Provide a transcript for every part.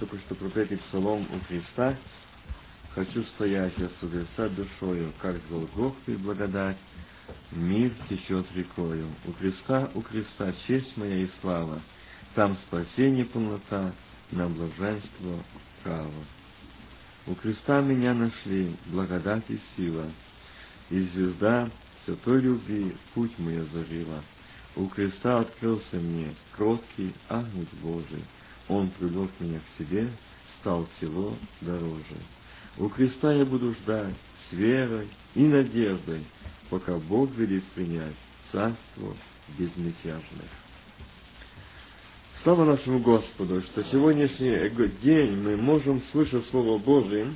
только что пропетый псалом у Христа, хочу стоять и созерцать душою, как с Голгофы благодать, мир течет рекою. У креста, у креста честь моя и слава, там спасение полнота, на блаженство право. У креста меня нашли благодать и сила, и звезда святой любви путь мой озарила. У креста открылся мне кроткий агнец Божий, он привлек меня к себе, стал всего дороже. У креста я буду ждать с верой и надеждой, пока Бог велит принять царство безмятежное. Слава нашему Господу, что сегодняшний день мы можем слышать Слово Божие,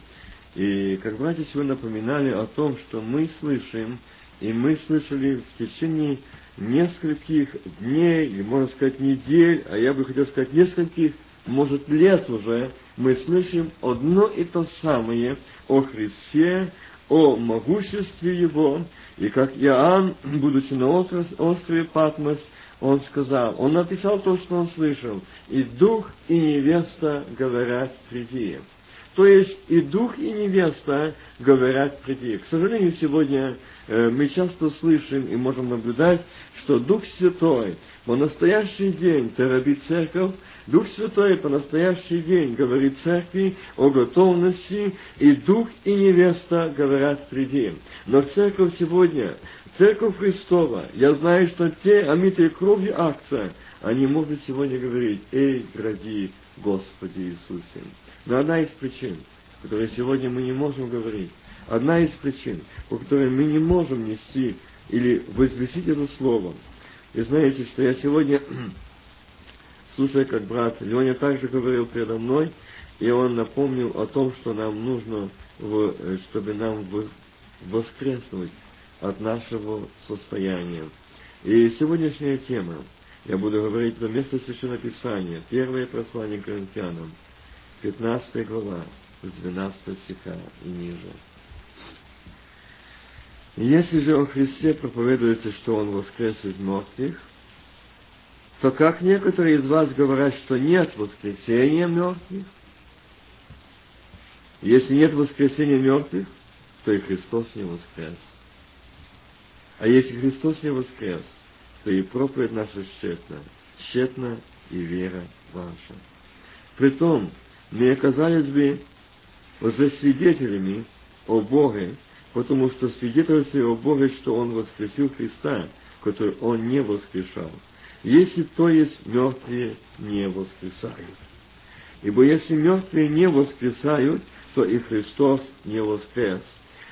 и как братья сегодня напоминали о том, что мы слышим, и мы слышали в течение нескольких дней, или можно сказать недель, а я бы хотел сказать нескольких, может лет уже, мы слышим одно и то самое о Христе, о могуществе Его, и как Иоанн, будучи на острове Патмос, он сказал, он написал то, что он слышал, и дух, и невеста говорят приди. То есть и дух, и невеста говорят приди. К сожалению, сегодня мы часто слышим и можем наблюдать, что Дух Святой по настоящий день торопит церковь, Дух Святой по настоящий день говорит церкви о готовности, и Дух и невеста говорят приди. Но церковь сегодня, церковь Христова, я знаю, что те, омитые кровью акция, они могут сегодня говорить, «Эй, ради Господи Иисусе». Но одна из причин, которые сегодня мы не можем говорить, одна из причин, по которой мы не можем нести или возвестить это слово. И знаете, что я сегодня, слушая, как брат Леня также говорил передо мной, и он напомнил о том, что нам нужно, чтобы нам воскреснуть от нашего состояния. И сегодняшняя тема, я буду говорить про место Священного Писания, первое послание к Коринфянам – 15 глава, с 12 стиха и ниже. Если же о Христе проповедуется, что Он воскрес из мертвых, то как некоторые из вас говорят, что нет воскресения мертвых, если нет воскресения мертвых, то и Христос не воскрес. А если Христос не воскрес, то и проповедь наша тщетна, тщетна и вера ваша. Притом, мы оказались бы уже свидетелями о Боге, потому что свидетельствуя о Боге, что Он воскресил Христа, который Он не воскрешал. Если то есть мертвые не воскресают. Ибо если мертвые не воскресают, то и Христос не воскрес.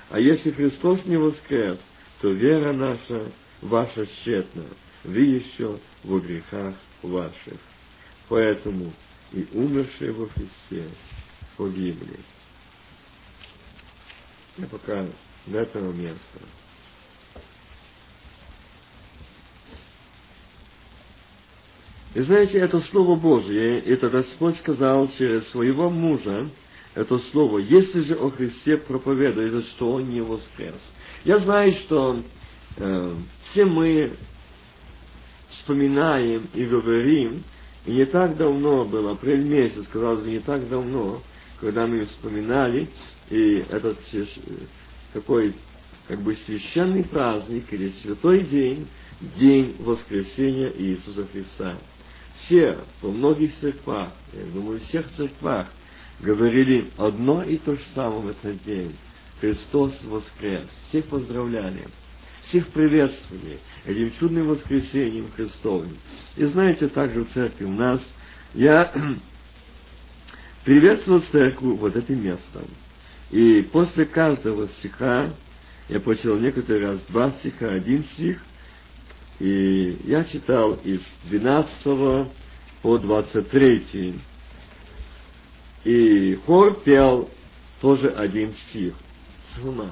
А если Христос не воскрес, то вера наша, ваша тщетна, вы еще во грехах ваших. Поэтому и умершие во Христе погибли. Я пока до этого места. И знаете, это Слово Божье, это Господь сказал через своего мужа, это Слово, если же о Христе проповедует, что Он не воскрес. Я знаю, что э, все мы вспоминаем и говорим, и не так давно было, апрель месяц, казалось бы, не так давно, когда мы вспоминали, и этот такой как бы священный праздник или святой день, день воскресения Иисуса Христа. Все, во многих церквах, я думаю, в всех церквах, говорили одно и то же самое в этот день. Христос воскрес. Всех поздравляли всех приветствовали этим чудным воскресением Христовым. И знаете, также в церкви у нас я приветствовал церковь вот этим местом. И после каждого стиха я прочитал некоторый раз два стиха, один стих, и я читал из 12 по 23. И хор пел тоже один стих. Псалма.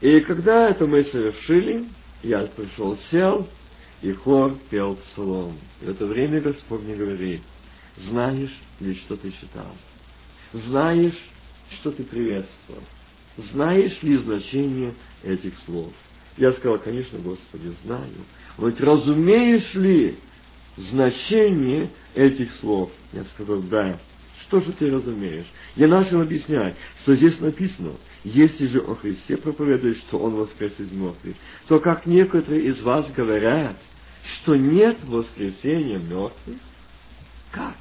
И когда это мы совершили, я пришел, сел, и хор пел псалом. И в это время Господь мне говорит, знаешь ли, что ты читал? Знаешь, что ты приветствовал? Знаешь ли значение этих слов? Я сказал, конечно, Господи, знаю. Он говорит, разумеешь ли значение этих слов? Я сказал, да. Что же ты разумеешь? Я начал объяснять, что здесь написано, если же о Христе проповедует, что Он воскрес из мертвых, то как некоторые из вас говорят, что нет воскресения мертвых? Как?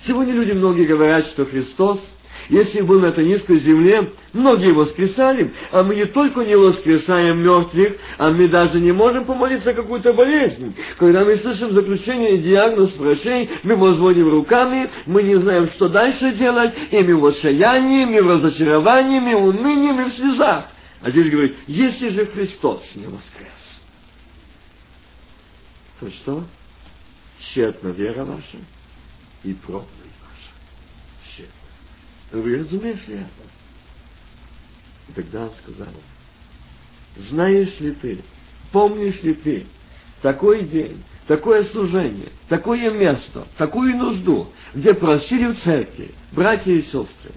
Сегодня люди многие говорят, что Христос если был на этой низкой земле, многие воскресали, а мы не только не воскресаем мертвых, а мы даже не можем помолиться какую-то болезнь. Когда мы слышим заключение и диагноз врачей, мы возводим руками, мы не знаем, что дальше делать, и мы в отчаянии, мы в разочаровании, мы в унынии, мы в слезах. А здесь говорит, если же Христос не воскрес, то что? Тщетна вера ваша и проповедь. Вы разумеешь ли это? И тогда он сказал, знаешь ли ты, помнишь ли ты такой день, такое служение, такое место, такую нужду, где просили в церкви братья и сестры.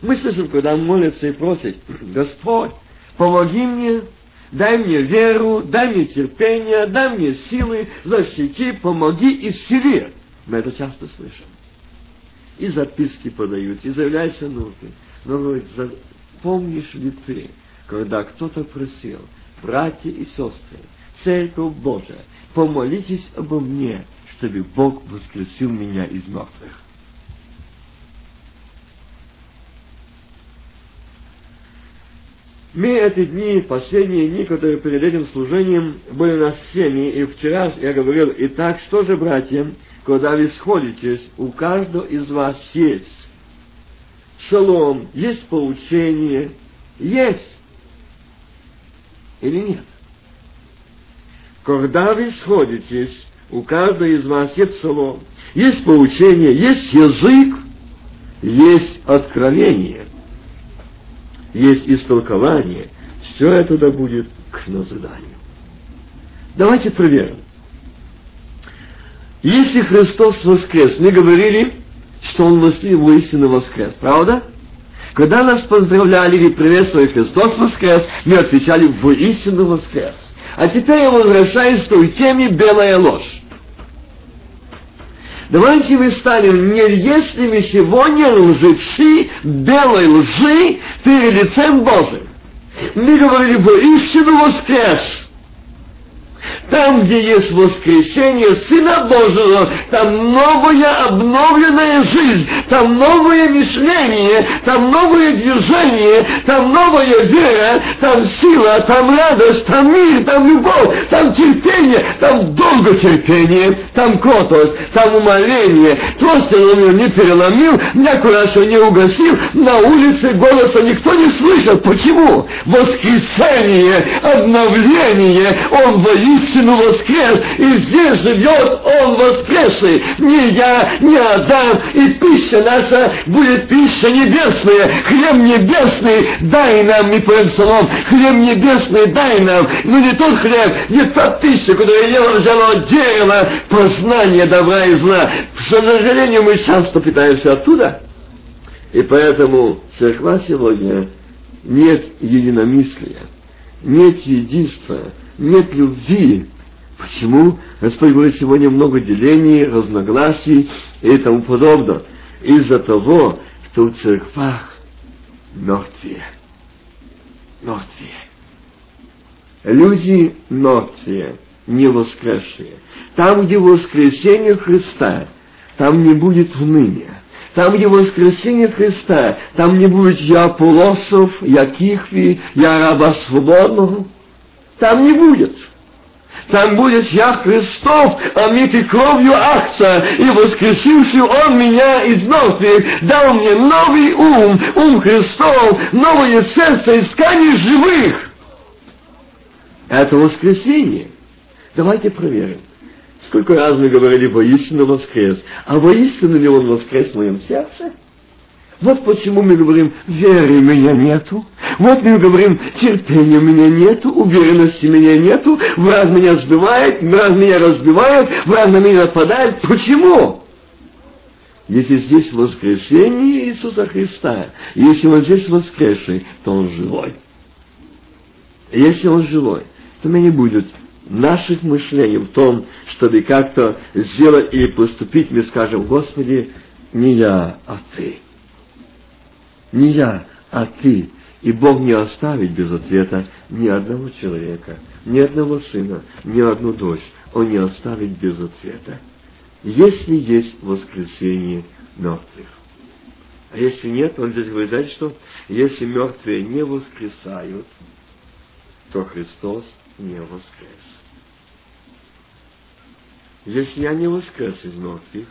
Мы слышим, когда молятся и просят, Господь, помоги мне, дай мне веру, дай мне терпение, дай мне силы, защити, помоги, исцели. Мы это часто слышим и записки подают, и заявляются нужды. Но говорит, помнишь ли ты, когда кто-то просил, братья и сестры, Церковь Божия, помолитесь обо мне, чтобы Бог воскресил меня из мертвых. Мы эти дни, последние дни, которые перед этим служением были у нас всеми, и вчера я говорил, итак, что же, братья, когда вы сходитесь, у каждого из вас есть шалом, есть поучение, есть или нет? Когда вы сходитесь, у каждого из вас есть шалом, есть поучение, есть язык, есть откровение, есть истолкование. Все это да будет к назиданию. Давайте проверим. Если Христос воскрес, мы говорили, что Он воистину воскрес, правда? Когда нас поздравляли или приветствовали Христос воскрес, мы отвечали «воистину воскрес». А теперь я возвращаюсь к той теме «белая ложь». Давайте мы станем, не если мы сегодня лжецы белой лжи перед лицем Божьим. Мы говорили «воистину воскрес». Там, где есть воскресение Сына Божьего, там новая обновленная жизнь, там новое мышление, там новое движение, там новая вера, там сила, там радость, там мир, там любовь, там терпение, там долготерпение, там кротость, там умоление. Просто он не переломил, мякурашо не угасил, на улице голоса никто не слышал. Почему? Воскресение, обновление, он воистину воистину воскрес, и здесь живет Он воскресший. Не я, не Адам, и пища наша будет пища небесная, хлеб небесный, дай нам, поем псалом, хлеб небесный дай нам, но не тот хлеб, не та пища, которую я взяла от дерева, познание добра и зла. К сожалению, мы часто питаемся оттуда, и поэтому церква сегодня нет единомыслия, нет единства, нет любви. Почему? Господь говорит, сегодня много делений, разногласий и тому подобное. Из-за того, что в церквах мертвые. Мертвые. Люди мертвые, не воскресшие. Там, где воскресение Христа, там не будет уныния. Там, где воскресение Христа, там не будет я полосов, я кихви, я раба свободного. Там не будет. Там будет я Христов, омитый кровью акция, и воскресивший Он меня из мертвых, дал мне новый ум, ум Христов, новое сердце исканий живых. Это воскресение. Давайте проверим. Сколько раз мы говорили воистину воскрес. А воистину ли он воскрес в моем сердце? Вот почему мы говорим, веры у меня нету. Вот мы говорим, терпения у меня нету, уверенности у меня нету, враг меня сбивает, враг меня разбивает, враг на меня нападает. Почему? Если здесь воскрешение Иисуса Христа, если он здесь воскресший, то он живой. Если он живой, то меня не будет наших мышлений в том, чтобы как-то сделать или поступить, мы скажем, Господи, не я, а ты. Не я, а ты. И Бог не оставит без ответа ни одного человека, ни одного сына, ни одну дочь. Он не оставит без ответа. Если есть воскресение мертвых. А если нет, он здесь говорит дальше, что если мертвые не воскресают, то Христос не воскрес. Если я не воскрес из мертвых,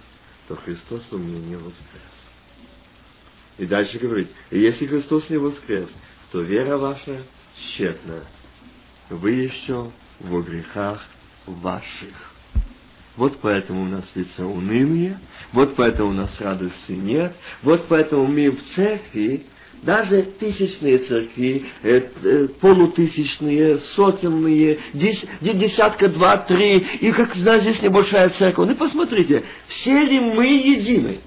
то Христос у меня не воскрес. И дальше говорит, если Христос не воскрес, то вера ваша тщетна. Вы еще во грехах ваших. Вот поэтому у нас лица унылые, вот поэтому у нас радости нет, вот поэтому мы в церкви, даже тысячные церкви, э, э, полутысячные, сотенные, дес, десятка, два, три, и как, знаете, здесь небольшая церковь. Ну, посмотрите, все ли мы едины?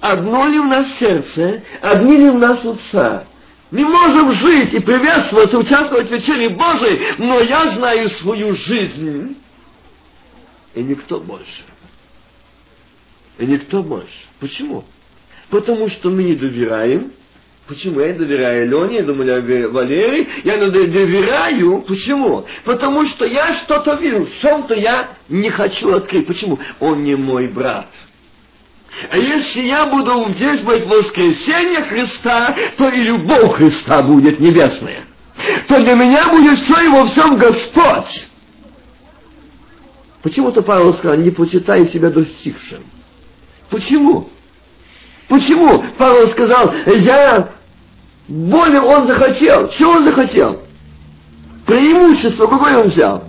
Одно ли у нас сердце, одни ли у нас уста? Мы можем жить и приветствовать, участвовать в вечере Божией, но я знаю свою жизнь и никто больше. И никто больше. Почему? Потому что мы не доверяем. Почему? Я доверяю Лене, я думаю, Валерий. Я доверяю. Почему? Потому что я что-то вижу. Что-то я не хочу открыть. Почему? Он не мой брат. А если я буду здесь быть воскресенье Христа, то и любовь Христа будет небесная. То для меня будет все и во всем Господь. Почему-то Павел сказал, не почитай себя достигшим. Почему? Почему? Павел сказал, я более он захотел. Чего он захотел? Преимущество какое он взял?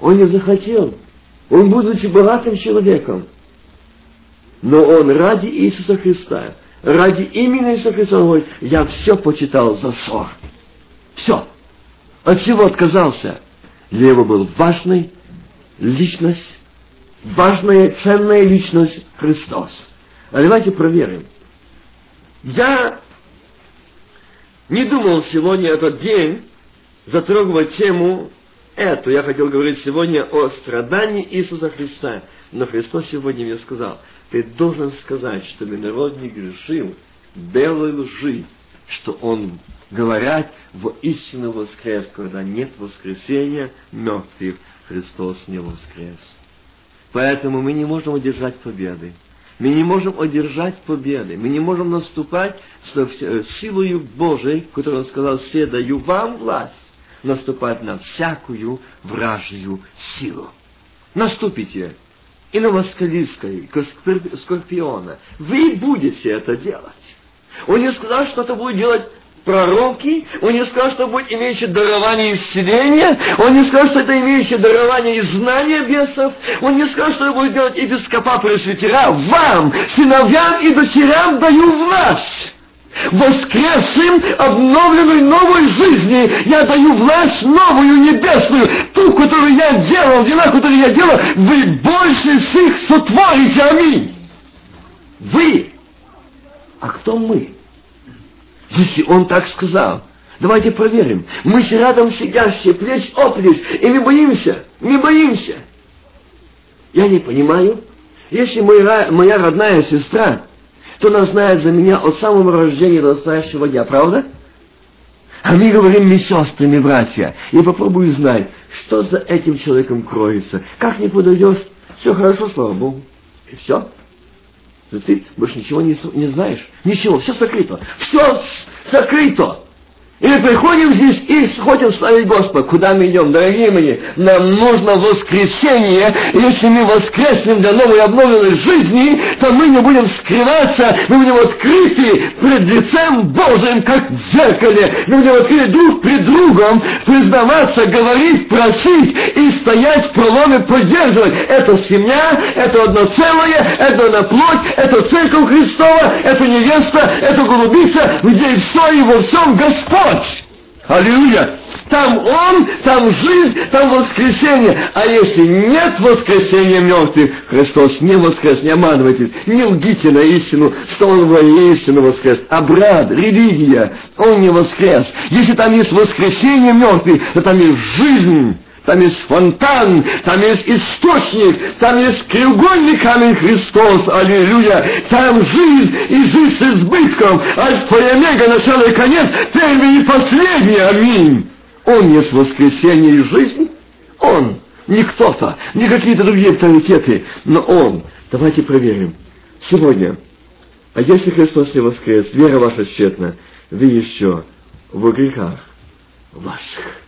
Он не захотел. Он, будучи богатым человеком, но он ради Иисуса Христа, ради имени Иисуса Христа, он говорит, я все почитал за ссор. Все. От всего отказался. Для него был важный личность, важная, ценная личность Христос. А давайте проверим. Я не думал сегодня этот день затрагивать тему эту. Я хотел говорить сегодня о страдании Иисуса Христа. Но Христос сегодня мне сказал, ты должен сказать, что народ не грешил белой лжи, что он говорят в истину воскрес, когда нет воскресения мертвых, Христос не воскрес. Поэтому мы не можем одержать победы. Мы не можем одержать победы. Мы не можем наступать с э, силою Божией, которую Он сказал, все даю вам власть, наступать на всякую вражью силу. Наступите и на Москалийской, Скорпиона. Вы будете это делать. Он не сказал, что это будет делать пророки, он не сказал, что будет имеющий дарование исцеления, он не сказал, что это имеющий дарование и знания бесов, он не сказал, что это будет делать епископа пресвитера. Вам, сыновьям и дочерям даю власть. Воскресшим, обновленной новой жизни, я даю власть новую, небесную, ту, которую я делал, дела, которые я делал, вы больше всех сотворите, аминь. Вы. А кто мы? Если он так сказал, давайте проверим. Мы все рядом сидящие, плечь о плечь, и мы боимся, мы боимся. Я не понимаю. Если моя, моя родная сестра, то она знает за меня от самого рождения до настоящего дня, правда? А мы говорим, мы сестры, мы братья. И попробуй узнать, что за этим человеком кроется. Как не подойдешь, все хорошо, слава Богу. И все ты больше ничего не, не знаешь. Ничего, все сокрыто. Все сокрыто. И приходим здесь и хотим славить Господа. Куда мы идем, дорогие мои? Нам нужно воскресение. Если мы воскреснем для новой обновленной жизни, то мы не будем скрываться, мы будем открыты пред лицем Божьим, как в зеркале. Мы будем открыты друг пред другом, признаваться, говорить, просить и стоять в проломе, поддерживать. Это семья, это одно целое, это одна плоть, это церковь Христова, это невеста, это голубица, где все и во всем Господь. Господь. Аллилуйя! Там Он, там жизнь, там воскресение. А если нет воскресения мертвых, Христос не воскрес, не обманывайтесь, не лгите на истину, что Он воистину воскрес. А брат, религия, Он не воскрес. Если там есть воскресение мертвых, то там есть жизнь, там есть фонтан, там есть источник, там есть треугольник камень Христос, аллилуйя, там жизнь и жизнь с избытком, альфа и омега, начало и конец, первый и последний, аминь. Он есть воскресение и жизнь, Он, не кто-то, не какие-то другие авторитеты, но Он. Давайте проверим. Сегодня, а если Христос не воскрес, вера ваша тщетна, вы еще в грехах ваших.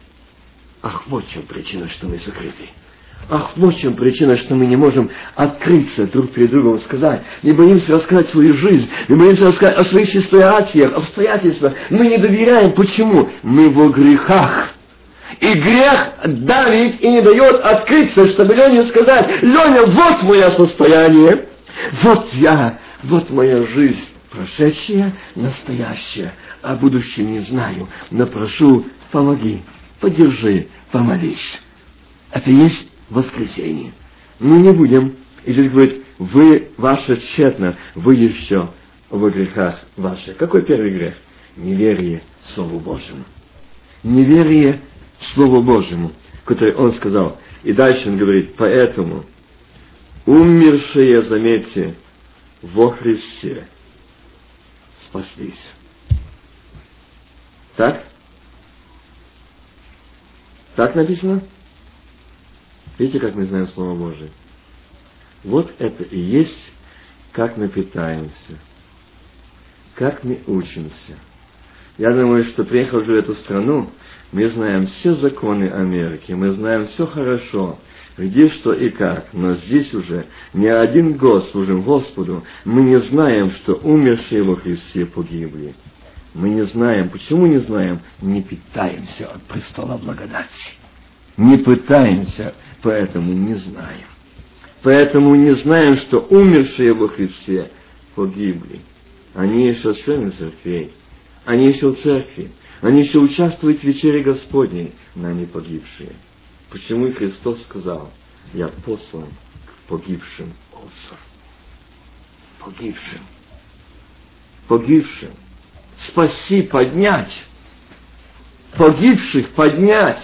Ах, вот в чем причина, что мы закрыты. Ах, вот в чем причина, что мы не можем открыться друг перед другом, сказать. Не боимся рассказать свою жизнь, не боимся рассказать о своих ситуациях, обстоятельствах. Мы не доверяем. Почему? Мы во грехах. И грех давит и не дает открыться, чтобы Лене сказать, Леня, вот мое состояние, вот я, вот моя жизнь, прошедшая, настоящая, а будущее не знаю, но прошу, помоги, поддержи, помолись. Это есть воскресенье. Мы не будем, и здесь говорит, вы, ваше тщетно, вы еще в грехах ваших. Какой первый грех? Неверие Слову Божьему. Неверие Слову Божьему, который он сказал. И дальше он говорит, поэтому умершие, заметьте, во Христе спаслись. Так? Так написано? Видите, как мы знаем Слово Божие? Вот это и есть, как мы питаемся, как мы учимся. Я думаю, что приехал же в эту страну, мы знаем все законы Америки, мы знаем все хорошо, где что и как, но здесь уже не один год служим Господу, мы не знаем, что умершие во Христе погибли. Мы не знаем. Почему не знаем? Не питаемся от престола благодати. Не пытаемся, поэтому не знаем. Поэтому не знаем, что умершие во Христе погибли. Они еще члены церквей. Они еще в церкви. Они еще участвуют в вечере Господней, но они погибшие. Почему Христос сказал, я послан к погибшим овцам. Погибшим. Погибшим. Спаси, поднять. Погибших поднять.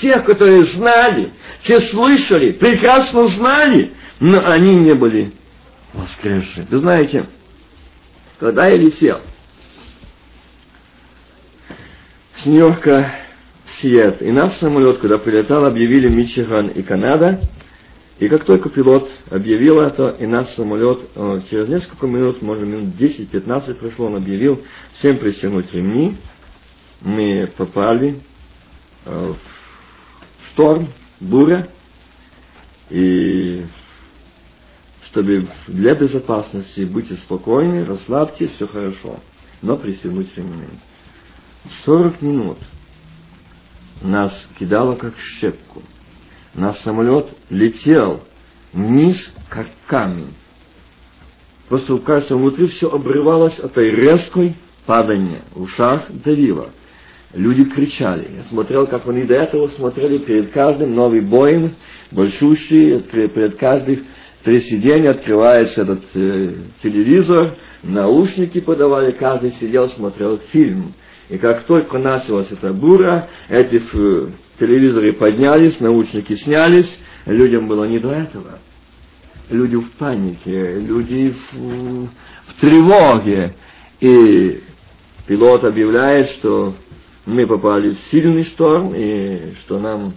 Тех, которые знали, те слышали, прекрасно знали, но они не были воскресшие. Вы знаете, когда я летел с Нью-Йорка в Сиет, и наш самолет, когда прилетал, объявили Мичиган и Канада, и как только пилот объявил это, и наш самолет, э, через несколько минут, может минут 10-15 прошло, он объявил всем пристегнуть ремни. Мы попали э, в шторм, буря, и чтобы для безопасности будьте спокойны, расслабьтесь, все хорошо, но пристегнуть ремни. 40 минут нас кидало как щепку – наш самолет летел вниз, как камень. Просто, кажется, внутри все обрывалось от этой резкой падания. В ушах давило. Люди кричали. Я смотрел, как они до этого смотрели перед каждым новый боем, большущий, перед каждым три сиденья открывается этот э, телевизор, наушники подавали, каждый сидел, смотрел фильм. И как только началась эта бура, эти э, телевизоры поднялись, наушники снялись, людям было не до этого. Люди в панике, люди в, в тревоге. И пилот объявляет, что мы попали в сильный шторм, и что нам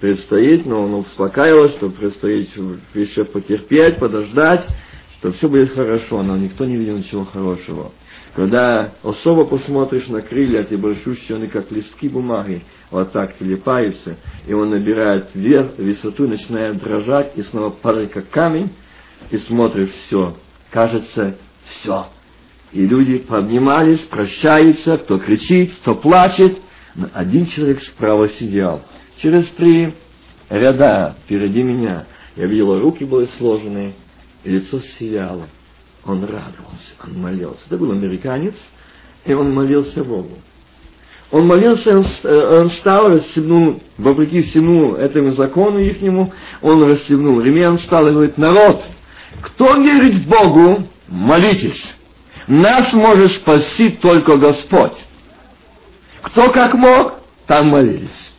предстоит, но он успокаивал, что предстоит еще потерпеть, подождать, что все будет хорошо, но никто не видел ничего хорошего. Когда особо посмотришь на крылья, эти большущие, они как листки бумаги, вот так телепаются, и он набирает вверх, высоту, начинает дрожать, и снова падает как камень, и смотришь все. Кажется, все. И люди поднимались, прощаются, кто кричит, кто плачет. Но один человек справа сидел. Через три ряда впереди меня. Я видел, руки были сложены, и лицо сияло. Он радовался, он молился. Это был американец, и он молился Богу. Он молился, он, э, он встал, расстегнул, вопреки всему этому закону ихнему, он расстегнул ремень, он встал и говорит, народ, кто верит Богу, молитесь. Нас может спасти только Господь. Кто как мог, там молились.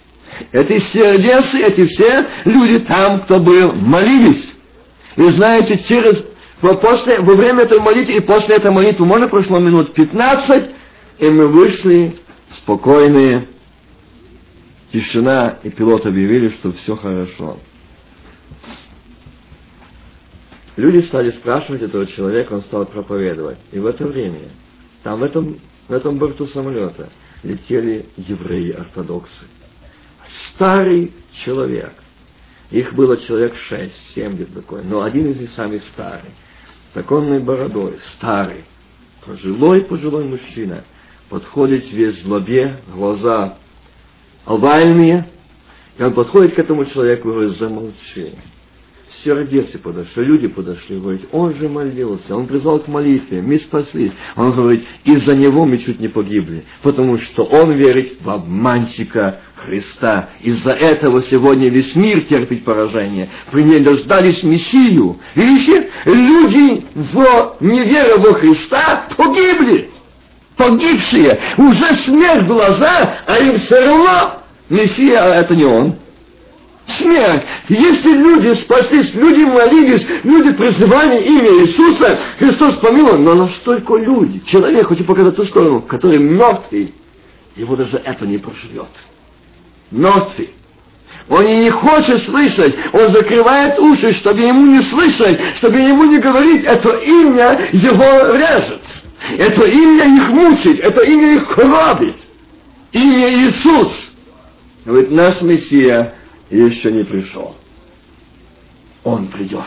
Эти сердецы, эти все люди там, кто был, молились. И знаете, через, после, во время этой молитвы и после этой молитвы, можно прошло минут 15, и мы вышли спокойные, тишина, и пилот объявили, что все хорошо. Люди стали спрашивать этого человека, он стал проповедовать. И в это время, там в этом, в этом борту самолета, летели евреи-ортодоксы. Старый человек. Их было человек шесть, семь где-то такое. Но один из них самый старый. С такой бородой, старый. Пожилой-пожилой мужчина. Подходит весь злобе, глаза овальные. И он подходит к этому человеку и говорит, замолчи сердце подошли, люди подошли, говорят, он же молился, он призвал к молитве, мы спаслись. Он говорит, из-за него мы чуть не погибли, потому что он верит в обманщика Христа. Из-за этого сегодня весь мир терпит поражение. При ней дождались Мессию. Видите, люди в невере во Христа погибли. Погибшие. Уже смерть в глаза, а им все равно Мессия, а это не он смерть. Если люди спаслись, люди молились, люди призывали имя Иисуса, Христос помиловал, но настолько люди, человек, хочу показать ту сторону, который мертвый, его даже это не проживет. Мертвый. Он и не хочет слышать, он закрывает уши, чтобы ему не слышать, чтобы ему не говорить, это имя его режет. Это имя их мучит, это имя их коробит. Имя Иисус. Говорит, наш Мессия еще не пришел. Он придет.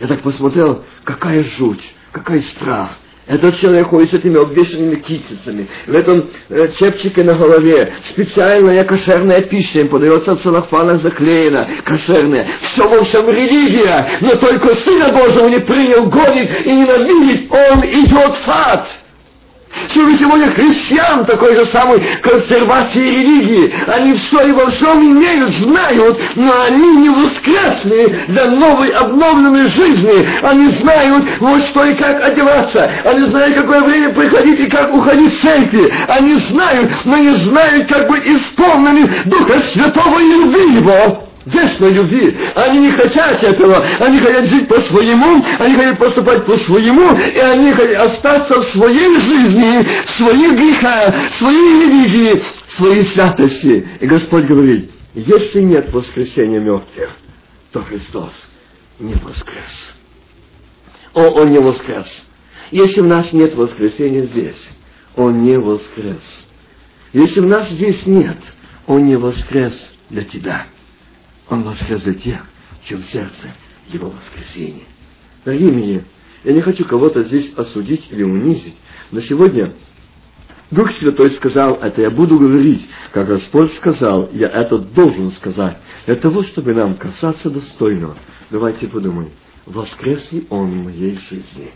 Я так посмотрел, какая жуть, какой страх. Этот человек ходит с этими обвешенными китицами, в этом э, чепчике на голове, специальная кошерная пища им подается в целлофанах заклеена, кошерная. Все, в общем, религия, но только Сына Божьего не принял, гонит и ненавидит, он идет в ад. Что сегодня христиан такой же самой консервации религии. Они все и во всем имеют, знают, но они не воскресли для новой обновленной жизни. Они знают, вот что и как одеваться. Они знают, какое время приходить и как уходить с церкви. Они знают, но не знают, как быть исполненным Духа Святого и любви Его вечной любви. Они не хотят этого. Они хотят жить по-своему, они хотят поступать по-своему, и они хотят остаться в своей жизни, в своих грехах, в своей религии, в своей святости. И Господь говорит, если нет воскресения мертвых, то Христос не воскрес. О, Он не воскрес. Если у нас нет воскресения здесь, Он не воскрес. Если у нас здесь нет, Он не воскрес для тебя. Он воскрес для тех, чем сердце его воскресение. Дорогие мои, я не хочу кого-то здесь осудить или унизить, но сегодня Дух Святой сказал это, я буду говорить, как Господь сказал, я это должен сказать, для того, чтобы нам касаться достойного. Давайте подумаем, воскрес ли Он в моей жизни?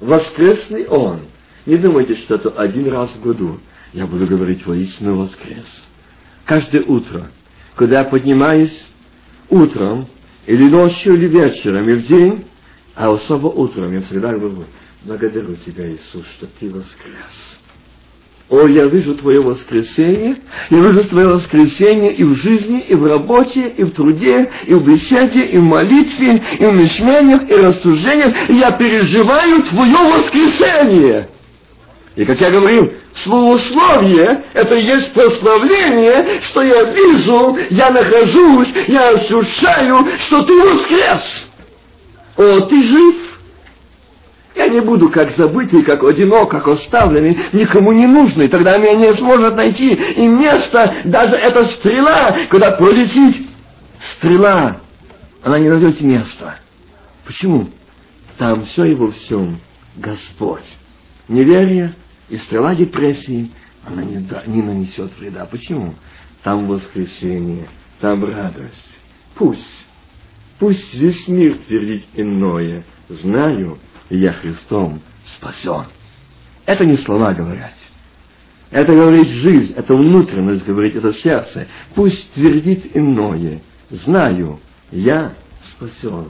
Воскрес ли Он? Не думайте, что это один раз в году. Я буду говорить воистину воскрес. Каждое утро – когда поднимаюсь утром, или ночью, или вечером, и в день, а особо утром, я всегда говорю, благодарю Тебя, Иисус, что Ты воскрес. О, я вижу Твое воскресение, я вижу Твое воскресение и в жизни, и в работе, и в труде, и в беседе, и в молитве, и в мечтаниях, и рассуждениях. Я переживаю Твое воскресение. И как я говорил, словословие – это есть прославление, что я вижу, я нахожусь, я ощущаю, что ты воскрес. О, ты жив. Я не буду как забытый, как одинок, как оставленный, никому не нужный. Тогда меня не сможет найти. И место, даже эта стрела, куда пролетит стрела, она не найдет места. Почему? Там все во всем Господь. Неверие и стрела депрессии, она не, не нанесет вреда. Почему? Там воскресение, там радость. Пусть, пусть весь мир твердит иное. Знаю, я Христом спасен. Это не слова говорят. Это говорит жизнь, это внутренность, говорит это сердце. Пусть твердит иное. Знаю, я спасен.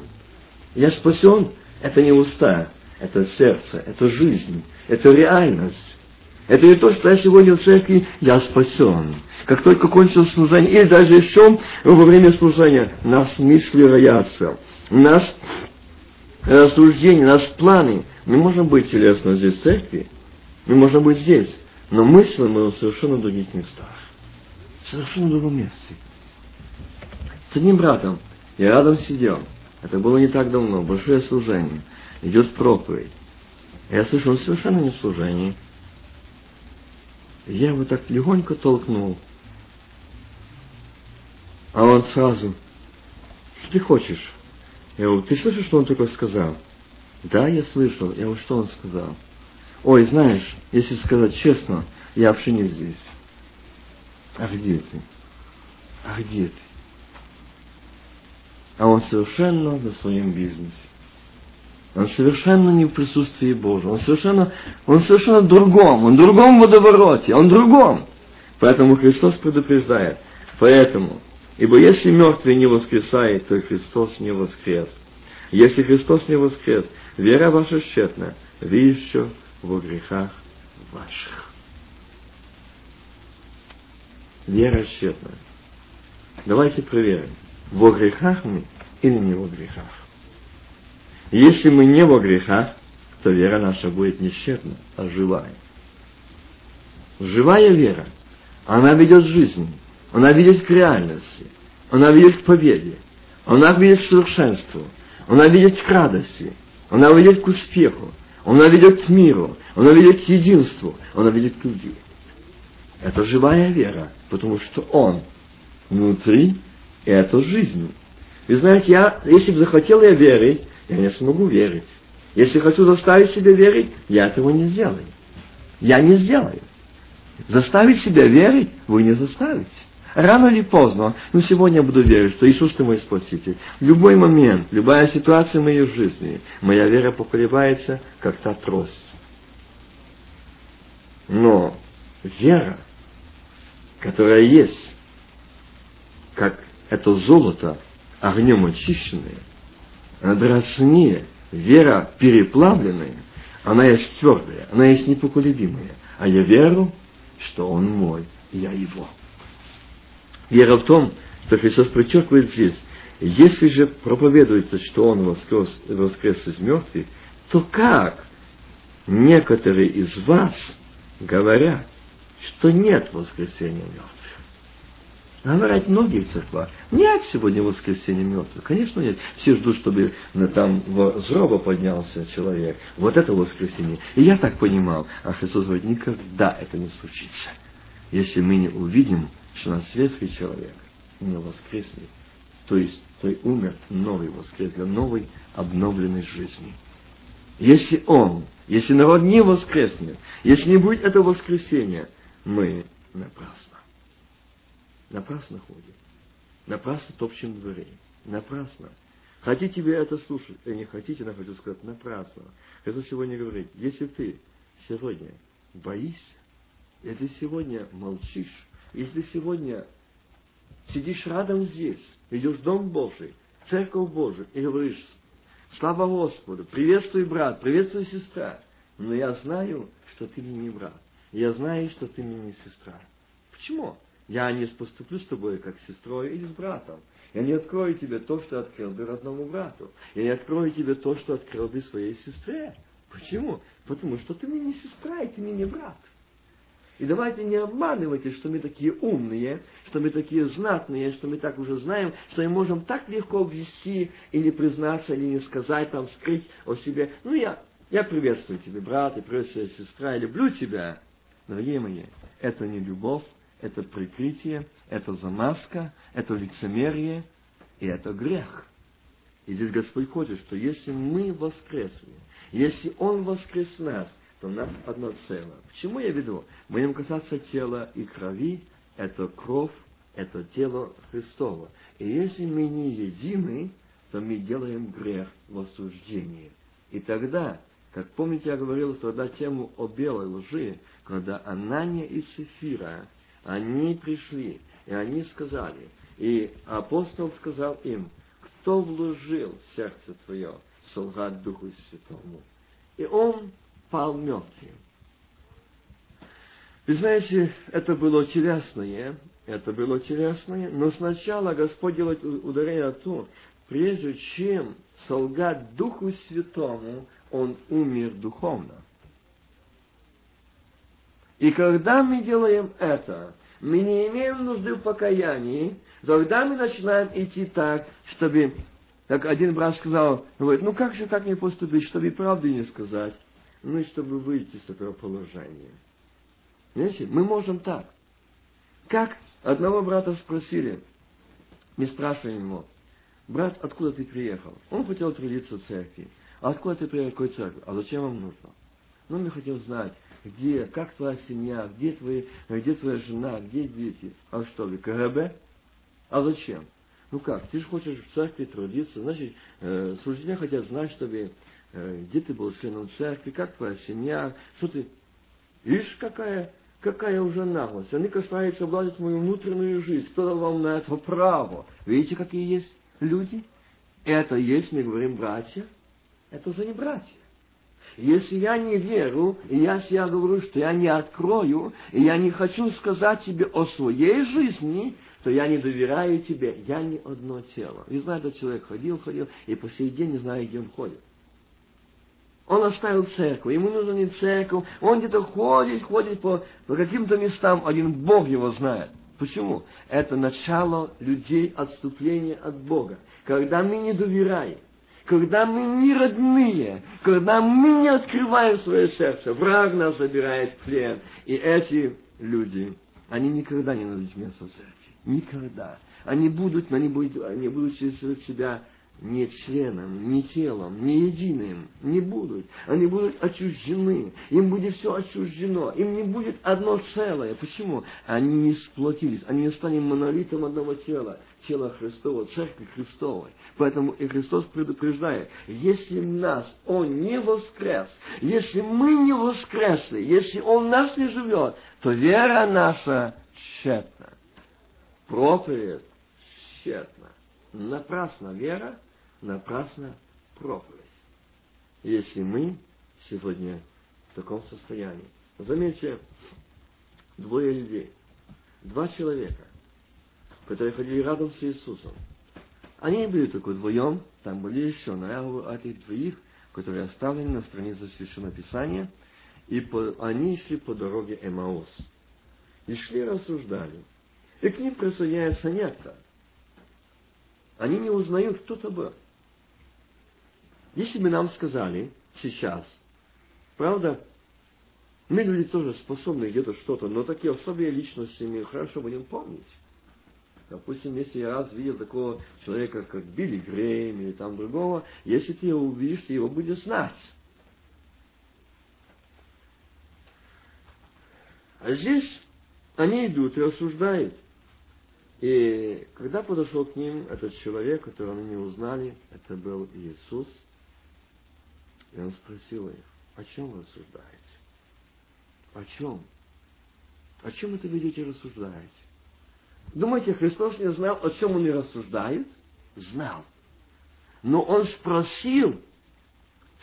Я спасен, это не уста, это сердце, это жизнь, это реальность. Это не то, что я сегодня в церкви, я спасен. Как только кончилось служение, или даже еще во время служения, нас мысли роятся, нас рассуждения, нас планы. Мы можем быть телесно здесь в церкви, мы можем быть здесь, но мысли мы в совершенно других местах. В совершенно другом месте. С одним братом я рядом сидел. Это было не так давно, большое служение. Идет проповедь. Я слышал, он совершенно не в служении. Я его так легонько толкнул. А он сразу, что ты хочешь? Я говорю, ты слышишь, что он только сказал? Да, я слышал. Я говорю, что он сказал? Ой, знаешь, если сказать честно, я вообще не здесь. А где ты? А где ты? А он совершенно на своем бизнесе. Он совершенно не в присутствии Божьем. Он совершенно, он совершенно другом. Он в другом водовороте. Он в другом. Поэтому Христос предупреждает. Поэтому, ибо если мертвый не воскресает, то и Христос не воскрес. Если Христос не воскрес, вера ваша тщетна, вы еще во грехах ваших. Вера тщетна. Давайте проверим, во грехах мы или не во грехах. Если мы не во грехах, то вера наша будет не тщетна, а живая. Живая вера, она ведет к жизни, она ведет к реальности, она ведет к победе, она ведет к совершенству, она ведет к радости, она ведет к успеху, она ведет к миру, она ведет к единству, она ведет к любви. Это живая вера, потому что Он внутри, и это жизнь. Вы знаете, я, если бы захотел я верить, я не смогу верить. Если хочу заставить себя верить, я этого не сделаю. Я не сделаю. Заставить себя верить вы не заставите. Рано или поздно, ну сегодня я буду верить, что Иисус ты мой Спаситель. В любой момент, любая ситуация в моей жизни, моя вера поколебается, как та трость. Но вера, которая есть, как это золото, огнем очищенное, она дрожнее, вера переплавленная, она есть твердая, она есть непоколебимая. А я верю, что Он мой, я Его. Вера в том, что Христос подчеркивает здесь, если же проповедуется, что Он воскрес, воскрес из мертвых, то как некоторые из вас говорят, что нет воскресения мертвых? Говорят многие церква. Нет сегодня воскресенье мертвых. Конечно, нет. Все ждут, чтобы там в зроба поднялся человек. Вот это воскресенье. И я так понимал. А Христос говорит, никогда это не случится. Если мы не увидим, что наш светлый человек не воскреснет, то есть той умер новый воскрес для новой обновленной жизни. Если он, если народ не воскреснет, если не будет этого воскресения, мы напрасно. Напрасно ходим. Напрасно топчем дверей. Напрасно. Хотите вы это слушать, или не хотите, но хочу сказать, напрасно. Это сегодня говорит, если ты сегодня боишься, если сегодня молчишь, если сегодня сидишь рядом здесь, идешь в Дом Божий, Церковь Божию, и говоришь, слава Господу, приветствуй брат, приветствуй сестра, но я знаю, что ты мне не брат. Я знаю, что ты мне не сестра. Почему? Я не поступлю с тобой, как с сестрой или с братом. Я не открою тебе то, что открыл бы родному брату. Я не открою тебе то, что открыл бы своей сестре. Почему? Потому что ты мне не сестра, и ты мне не брат. И давайте не обманывайте, что мы такие умные, что мы такие знатные, что мы так уже знаем, что мы можем так легко ввести и не признаться, или не сказать, там, скрыть о себе. Ну, я, я приветствую тебя, брат, и приветствую сестра, я люблю тебя. Дорогие мои, это не любовь, это прикрытие, это замазка, это лицемерие, и это грех. И здесь Господь хочет, что если мы воскресли, если Он воскрес нас, то у нас одно целое. Почему я веду? Будем касаться тела и крови, это кровь, это тело Христово. И если мы не едины, то мы делаем грех в осуждении. И тогда, как помните, я говорил тогда тему о белой лжи, когда Анания и Сефира они пришли, и они сказали, и апостол сказал им, кто вложил в сердце твое солгать Духу Святому? И он пал мертвым. И знаете, это было телесное, это было телесное, но сначала Господь делает ударение на то, прежде чем солгать Духу Святому, Он умер духовно. И когда мы делаем это, мы не имеем нужды в покаянии, тогда мы начинаем идти так, чтобы, как один брат сказал, говорит, ну как же так не поступить, чтобы правды не сказать, ну и чтобы выйти из этого положения. Знаете, мы можем так. Как одного брата спросили, мы спрашиваем его, брат, откуда ты приехал? Он хотел трудиться в церкви. А откуда ты приехал, какой церкви? А зачем вам нужно? Ну, мы хотим знать, где, как твоя семья, где, твои, где твоя жена, где дети. А что вы, КГБ? А зачем? Ну как, ты же хочешь в церкви трудиться, значит, э, служители хотят знать, чтобы, э, где ты был членом церкви, как твоя семья, что ты... Видишь, какая, какая уже наглость. Они касаются влазить мою внутреннюю жизнь. Кто дал вам на это право? Видите, какие есть люди? Это есть, мы говорим, братья. Это уже не братья. Если я не верю, и я себя говорю, что я не открою, и я не хочу сказать тебе о своей жизни, то я не доверяю тебе, я не одно тело. Не знаю, этот человек ходил, ходил, и по сей день не знаю, где он ходит. Он оставил церковь, ему нужна не церковь, он где-то ходит, ходит по, по каким-то местам, один Бог его знает. Почему? Это начало людей отступления от Бога. Когда мы не доверяем, когда мы не родные, когда мы не открываем свое сердце, враг нас забирает в плен. И эти люди, они никогда не найдут место в церкви. Никогда. Они будут, они будут, они будут чувствовать себя не членом, не телом, не единым, не будут. Они будут отчуждены, им будет все отчуждено, им не будет одно целое. Почему? Они не сплотились, они не стали монолитом одного тела, тела Христова, Церкви Христовой. Поэтому и Христос предупреждает, если нас Он не воскрес, если мы не воскресли, если Он нас не живет, то вера наша тщетна. Проповедь тщетна. Напрасно вера, напрасно проповедь. Если мы сегодня в таком состоянии. Заметьте, двое людей, два человека, которые ходили рядом с Иисусом. Они были только вдвоем, там были еще, но я говорю о этих двоих, которые оставлены на странице Священного Писания, и по, они шли по дороге Эмаус. И шли рассуждали. И к ним присоединяется некто, они не узнают, кто это был. Если бы нам сказали сейчас, правда, мы люди тоже способны где-то что-то, но такие особые личности мы хорошо будем помнить. Допустим, если я раз видел такого человека, как Билли Грейм или там другого, если ты его увидишь, ты его будешь знать. А здесь они идут и осуждают. И когда подошел к ним этот человек, которого они не узнали, это был Иисус, и он спросил их, о чем вы рассуждаете? О чем? О чем это ведете рассуждаете? Думаете, Христос не знал, о чем он и рассуждает? Знал. Но он спросил,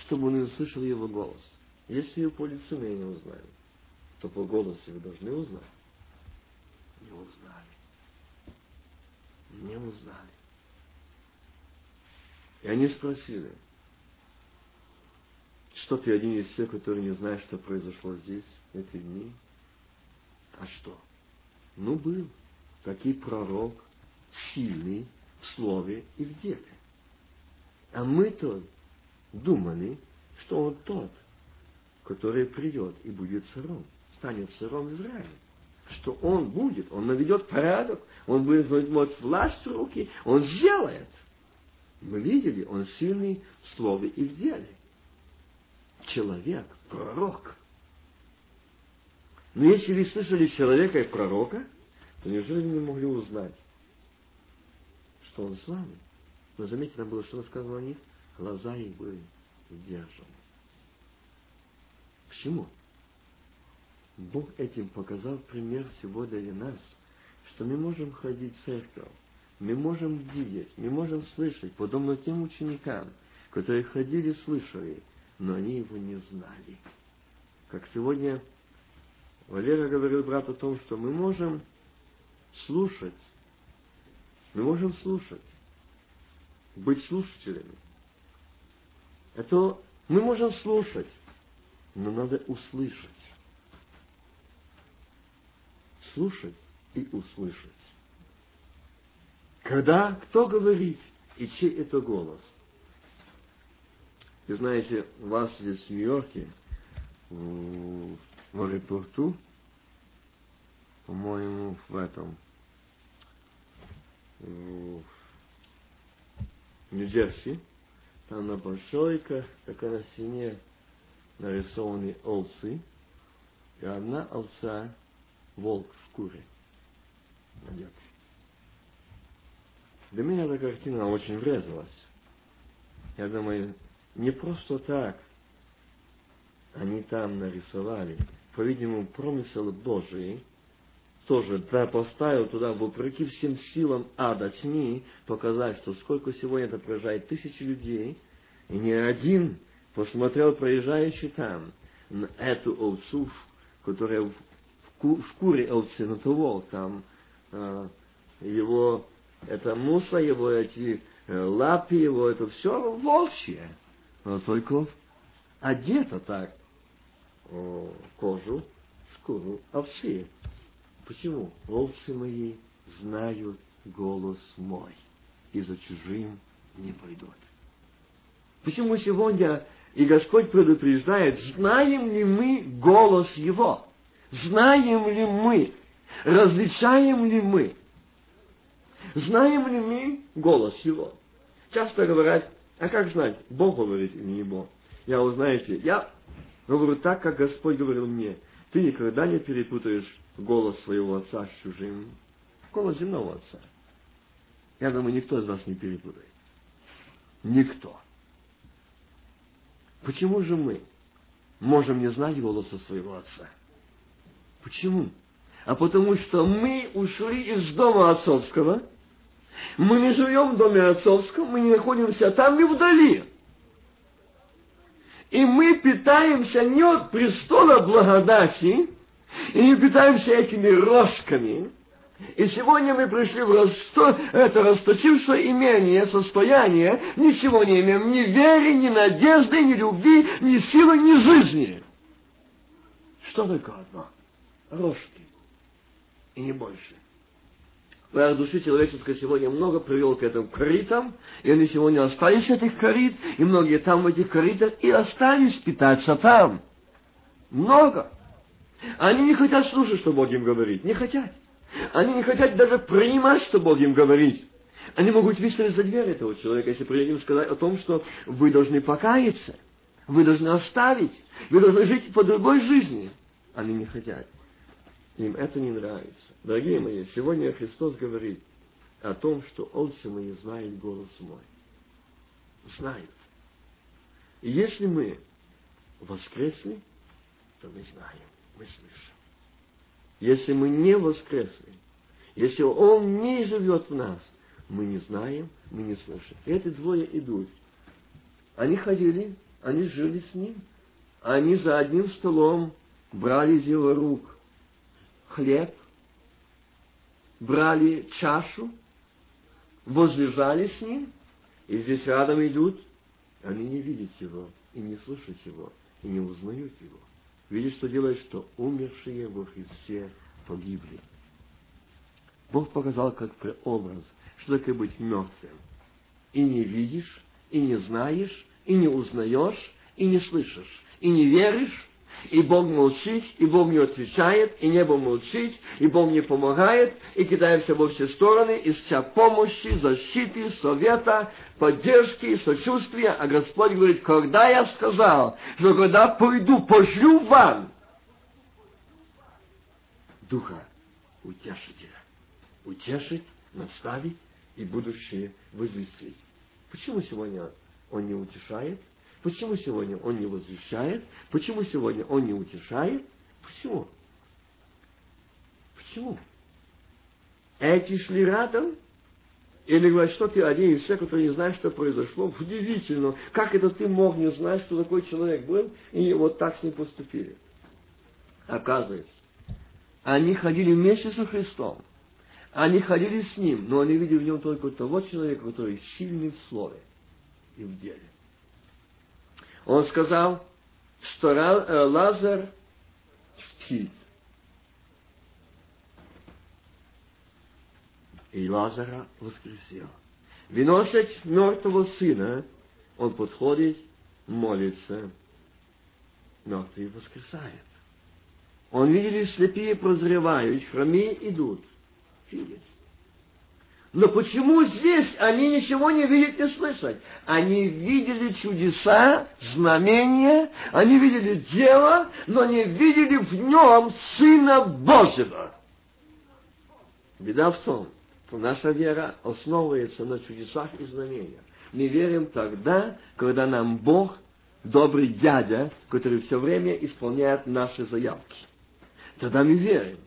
чтобы он услышал его голос. Если его по лицу мы не узнаем, то по голосу вы должны узнать. Не узнали не узнали. И они спросили, что ты один из тех, которые не знают, что произошло здесь, эти дни? А что? Ну, был такой пророк, сильный в слове и в деле. А мы-то думали, что он тот, который придет и будет царом, станет царом Израиля что он будет, он наведет порядок, он будет возьмет власть в руки, он сделает. Мы видели, он сильный в слове и в деле. Человек, пророк. Но если вы слышали человека и пророка, то неужели вы не могли узнать, что он с вами? Но заметьте, там было что сказано о них? Глаза их были сдержаны. Почему? Бог этим показал пример сегодня для нас, что мы можем ходить в церковь, мы можем видеть, мы можем слышать, подобно тем ученикам, которые ходили, слышали, но они его не знали. Как сегодня Валера говорил брат о том, что мы можем слушать. Мы можем слушать. Быть слушателями. Это мы можем слушать, но надо услышать. Слушать и услышать. Когда кто говорит, и чей это голос? Вы знаете, у вас здесь в Нью-Йорке, в, аэропорту, по-моему, в этом, в Нью-Джерси, там на большой, такой на стене нарисованы овцы, и одна овца волк в шкуре надет. Для меня эта картина очень врезалась. Я думаю, не просто так они там нарисовали. По-видимому, промысел Божий тоже да, поставил туда, вопреки всем силам ада тьми, показать, что сколько сегодня это проезжает тысячи людей, и ни один посмотрел проезжающий там на эту овцу, которая в шкуре овцы, на того, там э, его, это муса, его эти э, лапы, его это все волчье только одета так кожу, шкуру овцы. Почему? Овцы мои знают голос мой, и за чужим не пойдут. Почему сегодня и Господь предупреждает, знаем ли мы голос Его? Знаем ли мы? Различаем ли мы? Знаем ли мы голос Его? Часто говорят, а как знать, Бог говорит или не Бог? Я, вы знаете, я говорю так, как Господь говорил мне. Ты никогда не перепутаешь голос своего отца с чужим. Голос земного отца. Я думаю, никто из нас не перепутает. Никто. Почему же мы можем не знать голоса своего отца? Почему? А потому что мы ушли из дома отцовского – мы не живем в доме отцовском, мы не находимся там и вдали. И мы питаемся не от престола благодати, и не питаемся этими рожками. И сегодня мы пришли в расто... это расточившее имение, состояние, ничего не имеем, ни веры, ни надежды, ни любви, ни силы, ни жизни. Что только одно? Рожки. И не больше. Враг души человеческой сегодня много привел к этим коритам, и они сегодня остались этих корит, и многие там в этих коритах и остались питаться там. Много. Они не хотят слушать, что Бог им говорит. Не хотят. Они не хотят даже принимать, что Бог им говорит. Они могут выставить за дверь этого человека, если придет сказать о том, что вы должны покаяться, вы должны оставить, вы должны жить по другой жизни. Они не хотят. Им это не нравится. Дорогие мои, сегодня Христос говорит о том, что овцы мои знают голос мой. Знают. И если мы воскресли, то мы знаем, мы слышим. Если мы не воскресли, если Он не живет в нас, мы не знаем, мы не слышим. И эти двое идут. Они ходили, они жили с Ним. Они за одним столом брали из его рук хлеб, брали чашу, возлежали с ним, и здесь рядом идут, они не видят его, и не слышат его, и не узнают его. Видят, что делает, что умершие во Христе погибли. Бог показал как преобраз, что такое быть мертвым. И не видишь, и не знаешь, и не узнаешь, и не слышишь, и не веришь, и Бог молчит, и Бог не отвечает, и небо молчит, и Бог не помогает, и кидаемся во все стороны, ища помощи, защиты, совета, поддержки, сочувствия. А Господь говорит, когда я сказал, что когда пойду, пошлю вам Духа Утешителя. Утешить, наставить и будущее возвестить. Почему сегодня Он не утешает? Почему сегодня он не возвещает? Почему сегодня он не утешает? Почему? Почему? Эти шли рядом, или говорят, что ты один из всех, который не знает, что произошло. Удивительно, как это ты мог не знать, что такой человек был, и вот так с ним поступили. Оказывается, Они ходили вместе со Христом. Они ходили с Ним, но они видели в Нем только того человека, который сильный в слове и в деле. Он сказал, что э, Лазар спит. И Лазара воскресил. Выносят мертвого сына, он подходит, молится, мертвый воскресает. Он видели, слепые прозревают, хромые идут. Видят. Но почему здесь они ничего не видят, не слышат? Они видели чудеса, знамения, они видели дело, но не видели в нем Сына Божьего. Беда в том, что наша вера основывается на чудесах и знамениях. Мы верим тогда, когда нам Бог добрый дядя, который все время исполняет наши заявки. Тогда мы верим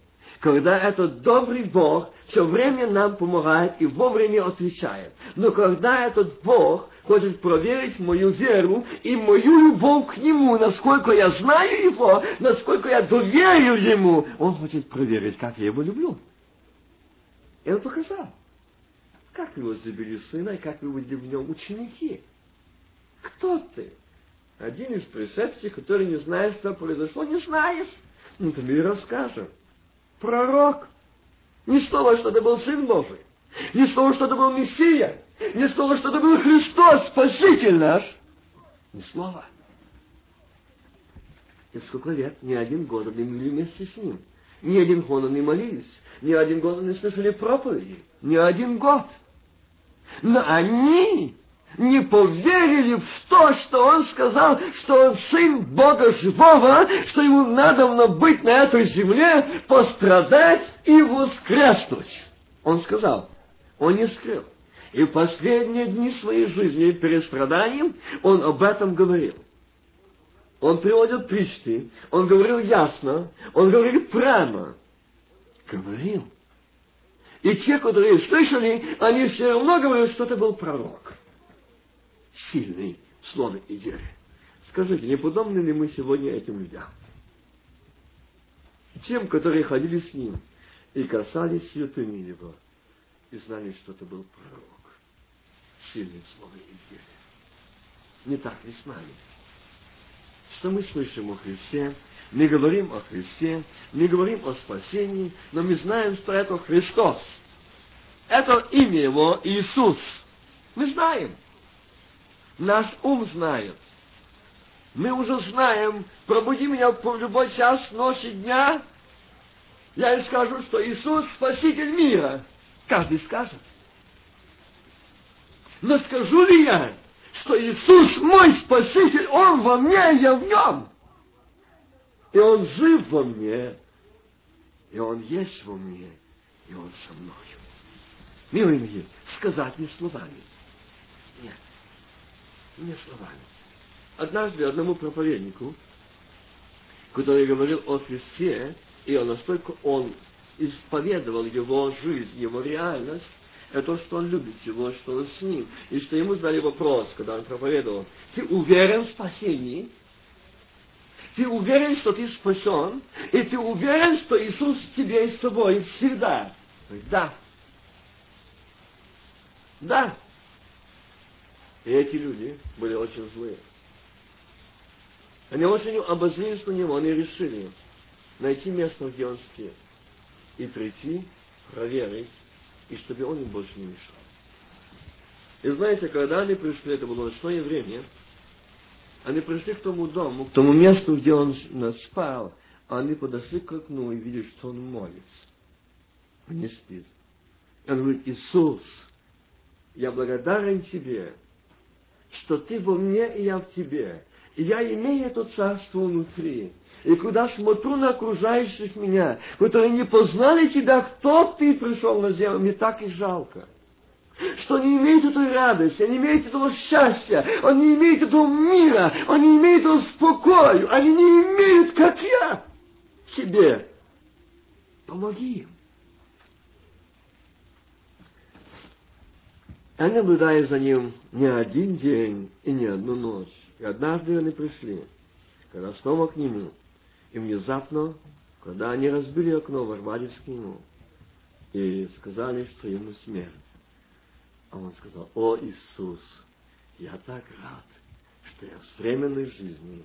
когда этот добрый Бог все время нам помогает и вовремя отвечает. Но когда этот Бог хочет проверить мою веру и мою любовь к Нему, насколько я знаю Его, насколько я доверил Ему, Он хочет проверить, как я Его люблю. И Он показал, как Его забили сына, и как вы были в нем ученики. Кто ты? Один из пришедших, который не знает, что произошло, не знаешь. Ну, ты мне расскажем пророк. Не слово, что это был Сын Божий. Не слово, что это был Мессия. Не слово, что это был Христос, Спаситель наш. Ни слова. И сколько лет, ни один год они были вместе с Ним. Ни один год они молились. Ни один год они слышали проповеди. Ни один год. Но они не поверили в то, что он сказал, что он сын Бога живого, что ему надо быть на этой земле, пострадать и воскреснуть. Он сказал, он не скрыл. И последние дни своей жизни перед страданием он об этом говорил. Он приводит причты, он говорил ясно, он говорил прямо. Говорил. И те, которые слышали, они все равно говорили, что это был пророк сильный в слове и деле. Скажите, не подобны ли мы сегодня этим людям? Тем, которые ходили с ним и касались святыни его, и знали, что это был пророк, сильный в слове и деле. Не так ли с нами? Что мы слышим о Христе, мы говорим о Христе, мы говорим о спасении, но мы знаем, что это Христос. Это имя Его Иисус. Мы знаем наш ум знает. Мы уже знаем, пробуди меня в любой час ночи дня, я и скажу, что Иисус Спаситель мира. Каждый скажет. Но скажу ли я, что Иисус мой Спаситель, Он во мне, я в Нем. И Он жив во мне, и Он есть во мне, и Он со мною. Милые мои, сказать не словами. Не словами. Однажды одному проповеднику, который говорил о Христе, и он настолько он исповедовал его жизнь, его реальность, это то, что он любит его, что он с ним. И что ему задали вопрос, когда он проповедовал, ты уверен в спасении? Ты уверен, что ты спасен? И ты уверен, что Иисус тебе и с тобой всегда? Да. Да. И эти люди были очень злые. Они очень обозлились на него, они решили найти место, где он спит, и прийти, проверить, и чтобы он им больше не мешал. И знаете, когда они пришли, это было ночное время, они пришли к тому дому, к тому месту, где он спал, они подошли к окну и видели, что он молится. Он не спит. И он говорит, Иисус, я благодарен Тебе, что ты во мне, и я в тебе. И я имею это царство внутри. И куда смотрю на окружающих меня, которые не познали тебя, кто ты пришел на землю, мне так и жалко. Что они имеют эту радость, они имеют этого счастья, они имеют этого мира, они имеют этого спокоя, они не имеют, как я, тебе. Помоги им. Я наблюдаю за ним не один день и не одну ночь. И однажды они пришли, когда снова к нему, и внезапно когда они разбили окно, ворвались к нему и сказали, что ему смерть. А он сказал, о Иисус, я так рад, что я с временной жизни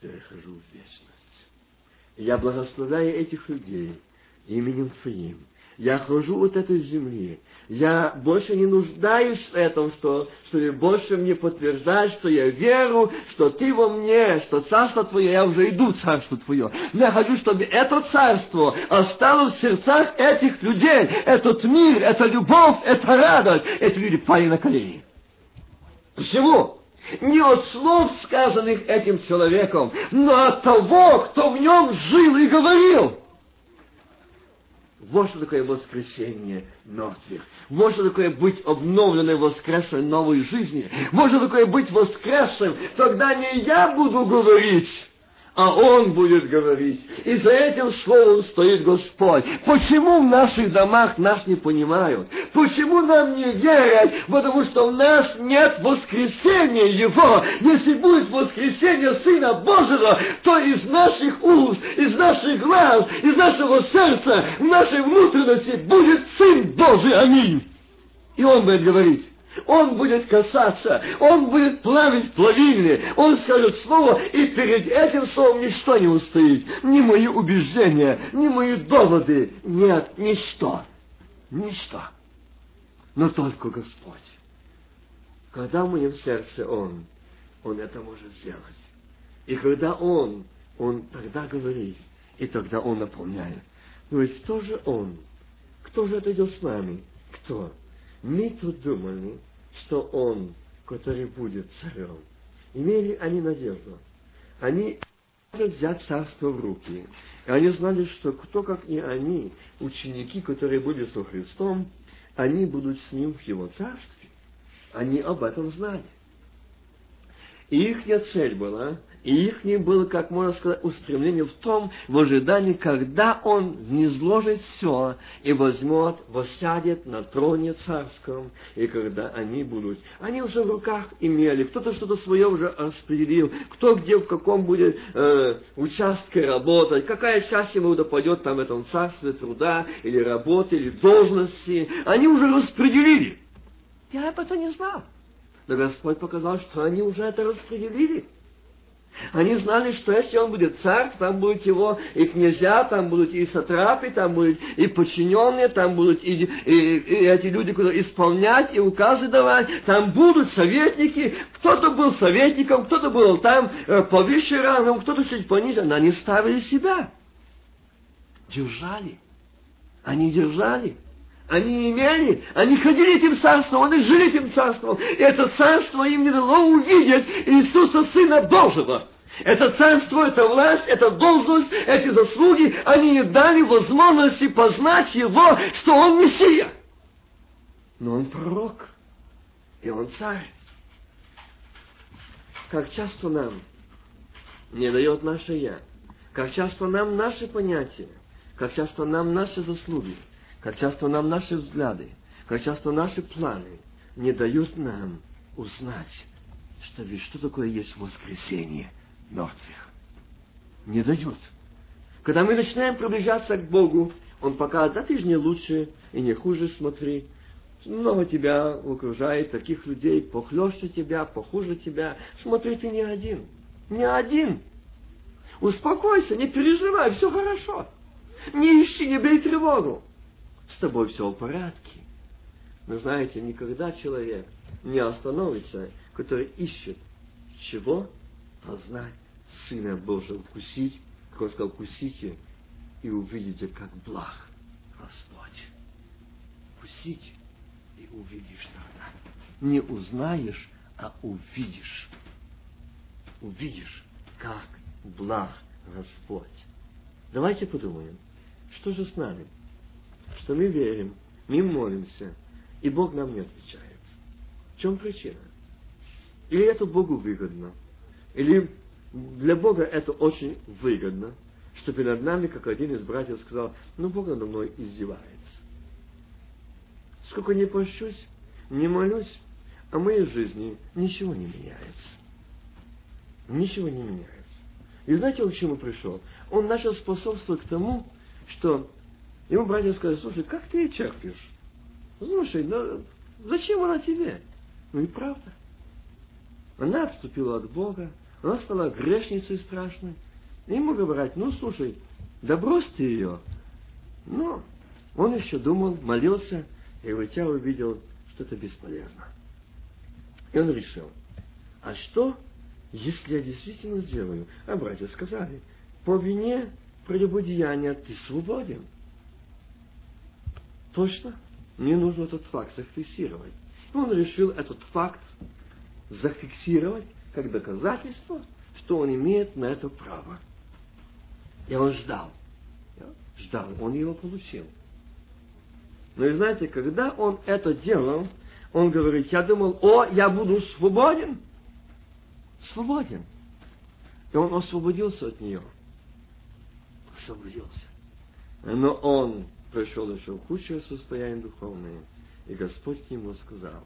перехожу в вечность. И я благословляю этих людей именем Твоим, я хожу от этой земли. Я больше не нуждаюсь в этом, что, что ты больше мне подтверждаешь, что я верю, что ты во мне, что царство твое, я уже иду царство твое. Но я хочу, чтобы это царство осталось в сердцах этих людей. Этот мир, эта любовь, эта радость. Эти люди пали на колени. Почему? Не от слов, сказанных этим человеком, но от того, кто в нем жил и говорил. Вот что такое воскресение мертвых. Вот что такое быть обновленной, воскресшей новой жизни. Вот что такое быть воскресшим. Тогда не я буду говорить, а Он будет говорить. И за этим словом стоит Господь. Почему в наших домах нас не понимают? Почему нам не верят? Потому что у нас нет воскресения Его. Если будет воскресение Сына Божьего, то из наших уст, из наших глаз, из нашего сердца, в нашей внутренности будет Сын Божий. Аминь. И Он будет говорить. Он будет касаться, он будет плавить плавильни, он скажет слово, и перед этим словом ничто не устоит. Ни мои убеждения, ни мои доводы. Нет, ничто. Ничто. Но только Господь. Когда в моем сердце Он, Он это может сделать. И когда Он, Он тогда говорит, и тогда Он наполняет. Но ведь кто же Он? Кто же это идет с нами? Кто? Мы тут думали, что он, который будет царем. Имели они надежду. Они могут взять царство в руки. И они знали, что кто, как не они, ученики, которые были со Христом, они будут с ним в его царстве. Они об этом знали. И их цель была и их не было, как можно сказать, устремление в том, в ожидании, когда он не сложит все и возьмет, воссядет на троне царском, и когда они будут. Они уже в руках имели, кто-то что-то свое уже распределил, кто где, в каком будет э, участке работать, какая часть ему допадет там в этом царстве труда, или работы, или должности. Они уже распределили. Я об этом не знал. Но Господь показал, что они уже это распределили. Они знали, что если он будет царь, там будут его и князья, там будут и сатрапы, там будут и подчиненные, там будут и, и, и эти люди, которые исполнять и указы давать, там будут советники. Кто-то был советником, кто-то был там э, повыше рангом, кто-то чуть пониже, но они ставили себя. Держали. Они держали. Они имели, они ходили этим царством, они жили этим царством. И это царство им не дало увидеть Иисуса Сына Божьего. Это царство, это власть, это должность, эти заслуги, они не дали возможности познать Его, что Он Мессия. Но Он пророк, и Он царь. Как часто нам не дает наше «я», как часто нам наши понятия, как часто нам наши заслуги – как часто нам наши взгляды, как часто наши планы не дают нам узнать, что ведь что такое есть воскресение мертвых. Не дают. Когда мы начинаем приближаться к Богу, Он показывает, да ты же не лучше и не хуже смотри. Много тебя окружает таких людей, похлеще тебя, похуже тебя. Смотри, ты не один. Не один. Успокойся, не переживай, все хорошо. Не ищи, не бей тревогу с тобой все в порядке. Но знаете, никогда человек не остановится, который ищет чего? Познать Сына Божьего, вкусить, как он сказал, вкусите и увидите, как благ Господь. Вкусить и увидишь тогда. Не узнаешь, а увидишь. Увидишь, как благ Господь. Давайте подумаем, что же с нами? Что мы верим, мы молимся, и Бог нам не отвечает. В чем причина? Или это Богу выгодно, или для Бога это очень выгодно, что перед нами, как один из братьев сказал, ну Бог надо мной издевается. Сколько не пощусь, не молюсь, а в моей жизни ничего не меняется. Ничего не меняется. И знаете, к чему пришел? Он начал способствовать к тому, что ему братья сказали, слушай, как ты черпишь? Слушай, ну зачем она тебе? Ну и правда. Она отступила от Бога, она стала грешницей страшной. И ему говорят, ну слушай, да брось ты ее. Но он еще думал, молился, и войдя увидел, что это бесполезно. И он решил, а что, если я действительно сделаю? А братья сказали, по вине прелюбодеяния ты свободен. Точно? Мне нужно этот факт зафиксировать. И он решил этот факт зафиксировать как доказательство, что он имеет на это право. И он ждал. Ждал, он его получил. Но и знаете, когда он это делал, он говорит, я думал, о, я буду свободен. Свободен. И он освободился от нее. Освободился. Но он пришел еще худшее состояние духовное. И Господь к нему сказал,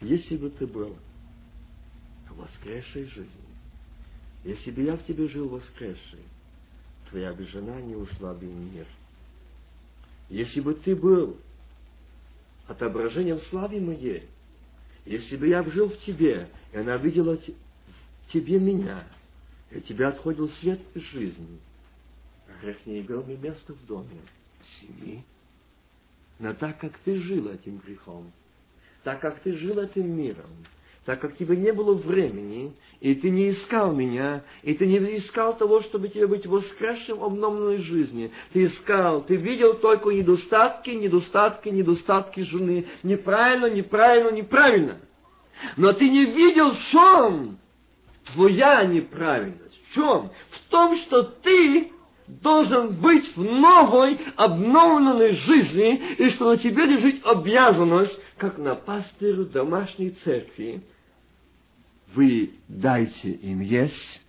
если бы ты был в воскресшей жизни, если бы я в тебе жил воскресший, твоя бы жена не ушла бы в мир. Если бы ты был отображением славы моей, если бы я жил в тебе, и она видела в тебе меня, и от тебя отходил свет жизни, грех не имел бы места в доме, в семье. Но так как ты жил этим грехом, так как ты жил этим миром, так как тебе не было времени, и ты не искал меня, и ты не искал того, чтобы тебе быть воскресшим обновленной жизни. Ты искал, ты видел только недостатки, недостатки, недостатки жены. Неправильно, неправильно, неправильно. Но ты не видел, в чем твоя неправильность. В чем? В том, что ты должен быть в новой, обновленной жизни, и что на тебе лежит обязанность, как на пастырю домашней церкви. Вы дайте им есть,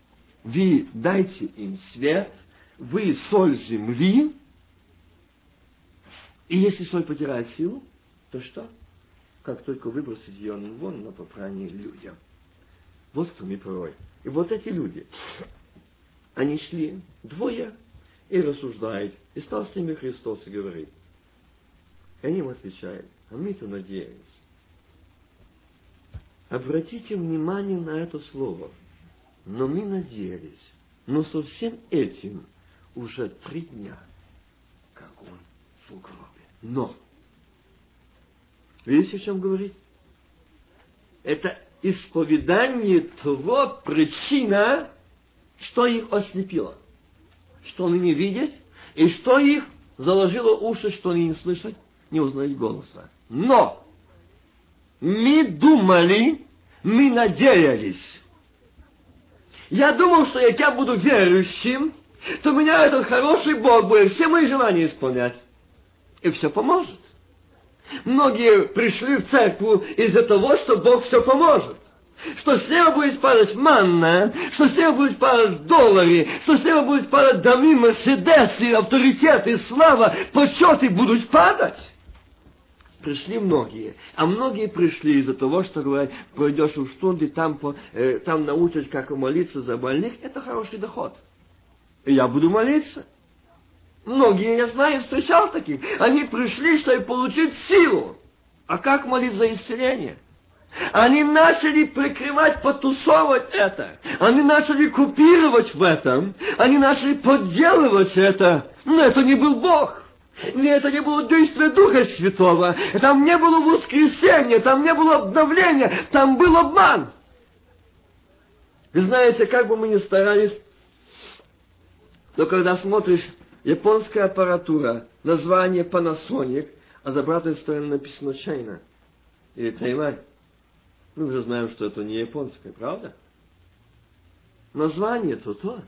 вы дайте им свет, вы соль земли, и если соль потеряет силу, то что? Как только выбросить ее вон на попрание людям. Вот кто мы порой. И вот эти люди, они шли двое и рассуждает. И стал с ними Христос и говорит. И они им отвечают, а мы-то надеялись. Обратите внимание на это слово. Но мы надеялись. Но со всем этим уже три дня, как он в гробе. Но, видите, о чем говорит? Это исповедание того причина, что их ослепило что они не видят, и что их заложило уши, что они не слышат, не узнают голоса. Но мы думали, мы надеялись. Я думал, что если я буду верующим, то меня этот хороший Бог будет все мои желания исполнять. И все поможет. Многие пришли в церковь из-за того, что Бог все поможет что с неба будет падать манна, что с неба будет падать доллары, что с неба будет падать доми, мерседесы, авторитеты, слава, почеты будут падать. Пришли многие, а многие пришли из-за того, что говорят, пойдешь в штунды, там, по, э, там научат, как молиться за больных, это хороший доход. Я буду молиться. Многие, я знаю, встречал таких. Они пришли, чтобы получить силу. А как молиться за исцеление? Они начали прикрывать, потусовывать это. Они начали купировать в этом. Они начали подделывать это. Но это не был Бог. И это не было действие Духа Святого. Там не было воскресения, там не было обновления, там был обман. Вы знаете, как бы мы ни старались, но когда смотришь японская аппаратура, название Panasonic, а за обратной стороны написано China или Тайвань, мы уже знаем, что это не японское, правда? Название то то.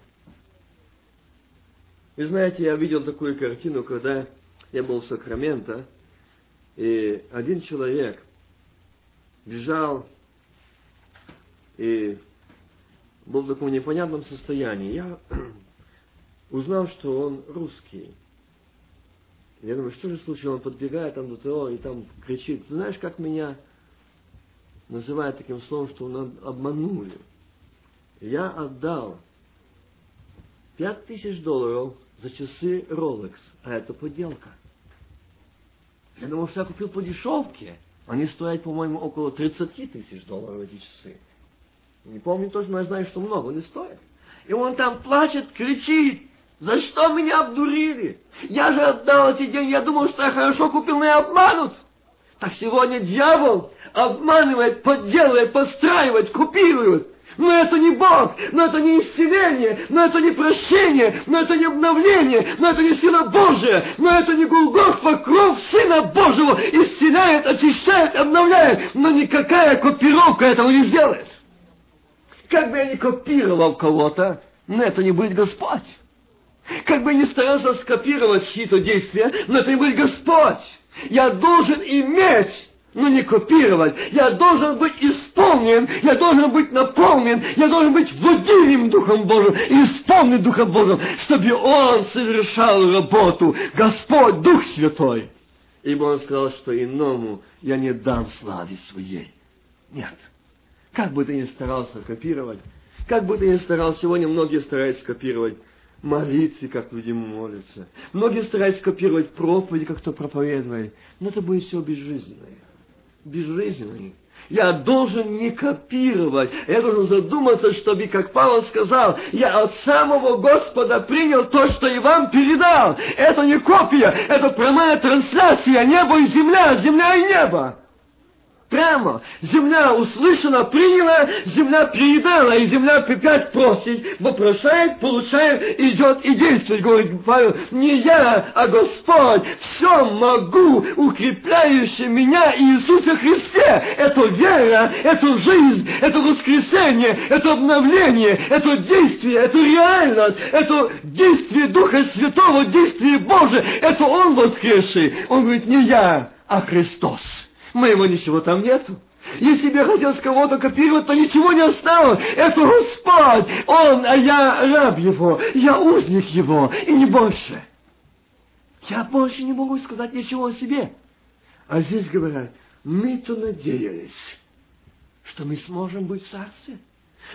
И знаете, я видел такую картину, когда я был в Сакраменто, и один человек бежал и был в таком непонятном состоянии. Я узнал, что он русский. Я думаю, что же случилось? Он подбегает там до того и там кричит, знаешь, как меня называют таким словом, что он обманули. Я отдал пять тысяч долларов за часы Rolex, а это подделка. Я думал, что я купил по дешевке. Они стоят, по-моему, около 30 тысяч долларов эти часы. Не помню точно, но я знаю, что много они стоят. И он там плачет, кричит. За что меня обдурили? Я же отдал эти деньги, я думал, что я хорошо купил, но я обманут. Так сегодня дьявол обманывает, подделывает, подстраивает, купирует. Но это не Бог, но это не исцеление, но это не прощение, но это не обновление, но это не сила Божия, но это не Голгофа, кровь Сына Божьего исцеляет, очищает, обновляет, но никакая копировка этого не сделает. Как бы я ни копировал кого-то, но это не будет Господь. Как бы я ни старался скопировать чьи-то действия, но это не будет Господь. Я должен иметь но не копировать. Я должен быть исполнен, я должен быть наполнен, я должен быть водимым Духом Божьим, исполнен Духом Божьим, чтобы Он совершал работу. Господь, Дух Святой. Ибо Он сказал, что иному я не дам славе своей. Нет. Как бы ты ни старался копировать, как бы ты ни старался, сегодня многие стараются копировать молитве, как люди молятся. Многие стараются копировать проповеди, как кто проповедует. Но это будет все безжизненное. Безжизненное. Я должен не копировать. Я должен задуматься, чтобы, как Павел сказал, я от самого Господа принял то, что и вам передал. Это не копия, это прямая трансляция. Небо и земля, земля и небо. Прямо. Земля услышана, приняла, земля передала, и земля опять просит, вопрошает, получает, идет и действует. Говорит Павел, не я, а Господь, все могу, укрепляющий меня Иисуса Христе. Это вера, это жизнь, это воскресение, это обновление, это действие, это реальность, это действие Духа Святого, действие Божие. Это Он воскресший. Он говорит, не я, а Христос. Моего ничего там нету. Если бы я хотел с кого-то копировать, то ничего не осталось. Это Господь, Он, а я раб Его, я узник Его, и не больше. Я больше не могу сказать ничего о себе. А здесь говорят, мы-то надеялись, что мы сможем быть в царстве.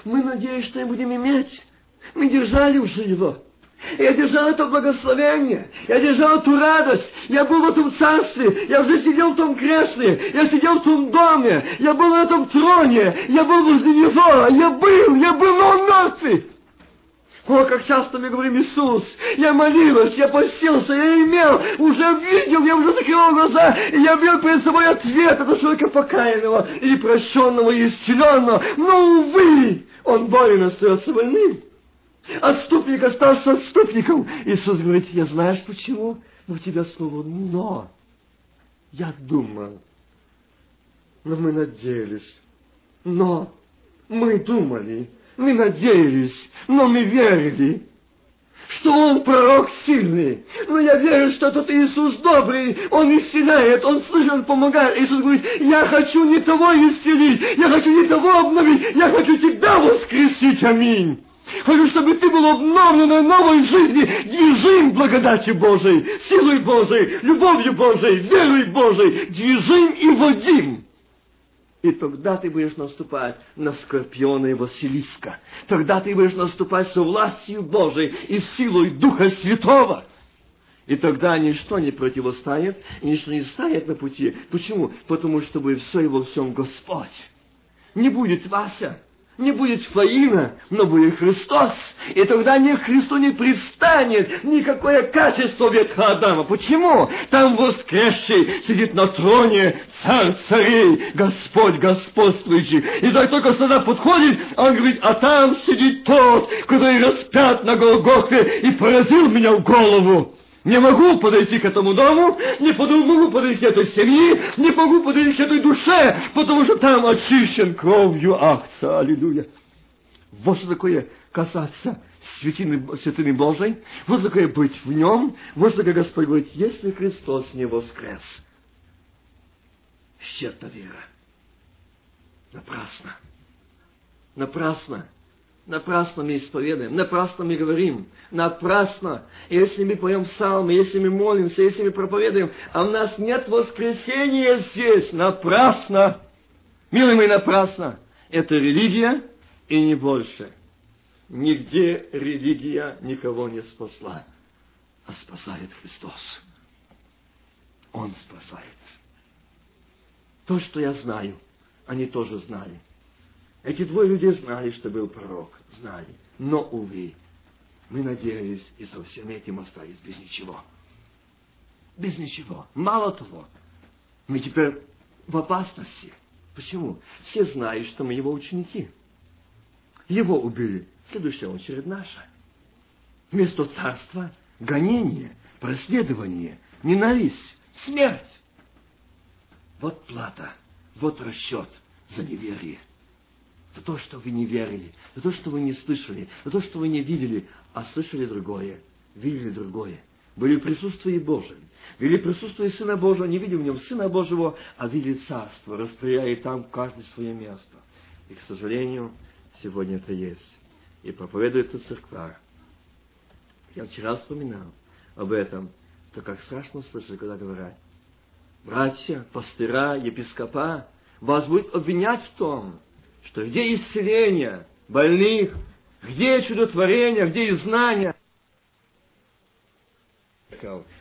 Мы надеялись, что мы будем иметь. Мы держали уже его. Я держал это благословение, я держал эту радость, я был в этом царстве, я уже сидел в том кресле, я сидел в том доме, я был на этом троне, я был возле него, я был, я был, он мертвый. О, как часто мы говорим, Иисус, я молилась, я постился, я имел, уже видел, я уже закрывал глаза, и я видел перед собой ответ этого человека покаянного, и прощенного, и исцеленного. Но, увы, он болен остается больным. Отступник остался отступником. Иисус говорит, я знаешь почему? У тебя слово «но». Я думал, но мы надеялись. Но мы думали, мы надеялись, но мы верили, что он пророк сильный. Но я верю, что тот Иисус добрый, он исцеляет, он слышит, он помогает. Иисус говорит, я хочу не того исцелить, я хочу не того обновить, я хочу тебя воскресить. Аминь. Хочу, чтобы ты был обновленной новой жизни, движим благодати Божией, силой Божией, любовью Божией, верой Божией, движим и водим. И тогда ты будешь наступать на скорпиона и Василиска. Тогда ты будешь наступать со властью Божией и силой Духа Святого. И тогда ничто не противостоит, и ничто не стоит на пути. Почему? Потому что будет все и во всем Господь. Не будет Вася, не будет Фаина, но будет Христос. И тогда ни к Христу не пристанет никакое качество ветха Адама. Почему? Там воскресший сидит на троне царь царей, Господь господствующий. И так только сюда подходит, он говорит, а там сидит тот, который распят на Голгофе и поразил меня в голову. Не могу подойти к этому дому, не могу подойти к этой семье, не могу подойти к этой душе, потому что там очищен кровью акция. Аллилуйя. Вот что такое касаться святины, святыни Божией, вот такое быть в нем, вот такое Господь говорит, если Христос не воскрес, исчерпна вера. Напрасно. Напрасно. Напрасно мы исповедуем, напрасно мы говорим, напрасно. Если мы поем псалмы, если мы молимся, если мы проповедуем, а у нас нет воскресения здесь, напрасно. Милый мой, напрасно. Это религия и не больше. Нигде религия никого не спасла, а спасает Христос. Он спасает. То, что я знаю, они тоже знали. Эти двое людей знали, что был пророк, знали. Но, увы, мы надеялись и со всем этим остались без ничего. Без ничего. Мало того, мы теперь в опасности. Почему? Все знают, что мы его ученики. Его убили. Следующая очередь наша. Вместо царства – гонение, преследование, ненависть, смерть. Вот плата, вот расчет за неверие. За то, что вы не верили, за то, что вы не слышали, за то, что вы не видели, а слышали другое, видели другое. Были в присутствии Божьем, были в Сына Божьего, не видели в нем Сына Божьего, а видели Царство, распределяя там каждое свое место. И, к сожалению, сегодня это есть. И проповедуется церква. Я вчера вспоминал об этом, то как страшно слышать, когда говорят, братья, пастыра, епископа, вас будет обвинять в том, что где исцеление больных, где чудотворение, где и знания.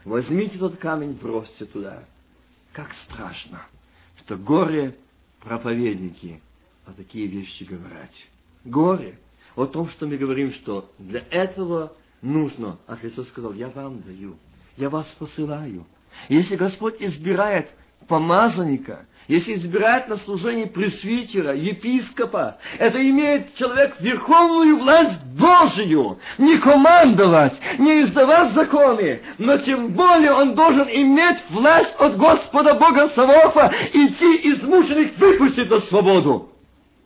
Возьмите тот камень, бросьте туда. Как страшно, что горе проповедники о такие вещи говорят. Горе о том, что мы говорим, что для этого нужно, а Христос сказал, я вам даю, я вас посылаю. Если Господь избирает помазанника, если избирает на служение пресвитера, епископа, это имеет человек верховную власть Божию. Не командовать, не издавать законы, но тем более он должен иметь власть от Господа Бога Саваофа идти измученных выпустить на свободу.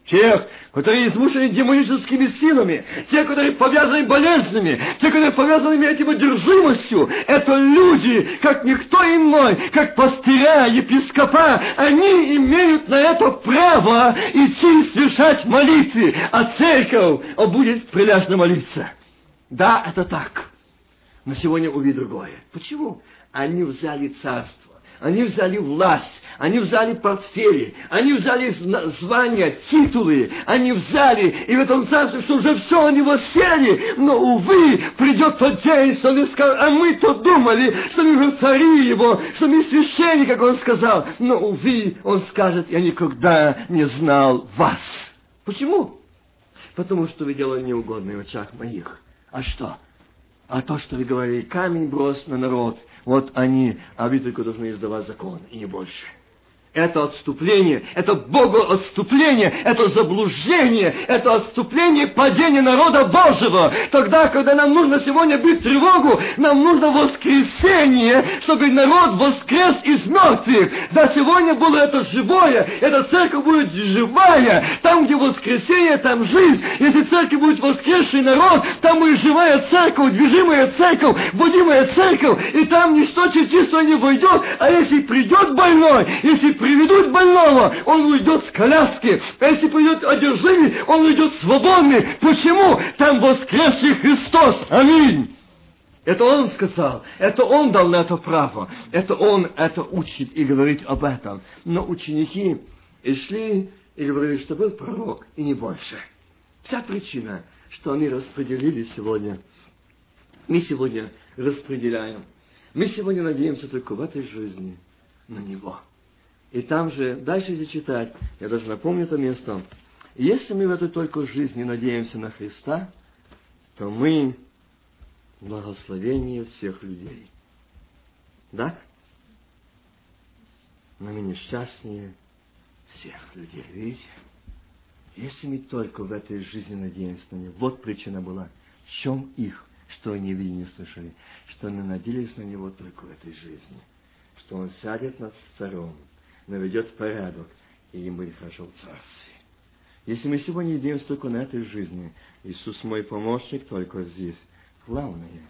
Тех, которые измучены демоническими силами, те, которые повязаны болезнями, те, которые повязаны этим одержимостью, это люди, как никто иной, как пастыря, епископа, они имеют на это право идти совершать молитвы, а церковь будет прилежно молиться. Да, это так. Но сегодня увидим другое. Почему? Они взяли царство они взяли власть, они взяли портфели, они взяли звания, титулы, они взяли, и в этом царстве, что уже все они сели, но, увы, придет тот день, что они скажут, а мы-то думали, что мы уже цари его, что мы священники, как он сказал, но, увы, он скажет, я никогда не знал вас. Почему? Потому что вы делали неугодное в очах моих. А что? А то, что вы говорили, камень брось на народ, вот они, а должны издавать закон, и не больше. Это отступление, это богоотступление, это заблуждение, это отступление падения народа Божьего. Тогда, когда нам нужно сегодня бить тревогу, нам нужно воскресение, чтобы народ воскрес из мертвых. Да, сегодня было это живое, эта церковь будет живая. Там, где воскресение, там жизнь. Если церковь будет воскресший народ, там будет живая церковь, движимая церковь, будимая церковь, и там ничто чистое не войдет. А если придет больной, если приведут больного, он уйдет с коляски. А если придет одержимый, он уйдет свободный. Почему? Там воскресший Христос. Аминь. Это Он сказал, это Он дал на это право, это Он это учит и говорит об этом. Но ученики и шли и говорили, что был пророк, и не больше. Вся причина, что они распределили сегодня, мы сегодня распределяем. Мы сегодня надеемся только в этой жизни на Него. И там же, дальше если читать, я даже напомню это место. Если мы в этой только жизни надеемся на Христа, то мы благословение всех людей. Да? Но мы несчастнее всех людей. Видите? Если мы только в этой жизни надеемся на Него, вот причина была, в чем их, что они видели, не слышали, что они надеялись на Него только в этой жизни, что Он сядет над царем, наведет порядок, и им будет хорошо в Царстве. Если мы сегодня надеемся только на этой жизни, Иисус мой помощник только здесь, главное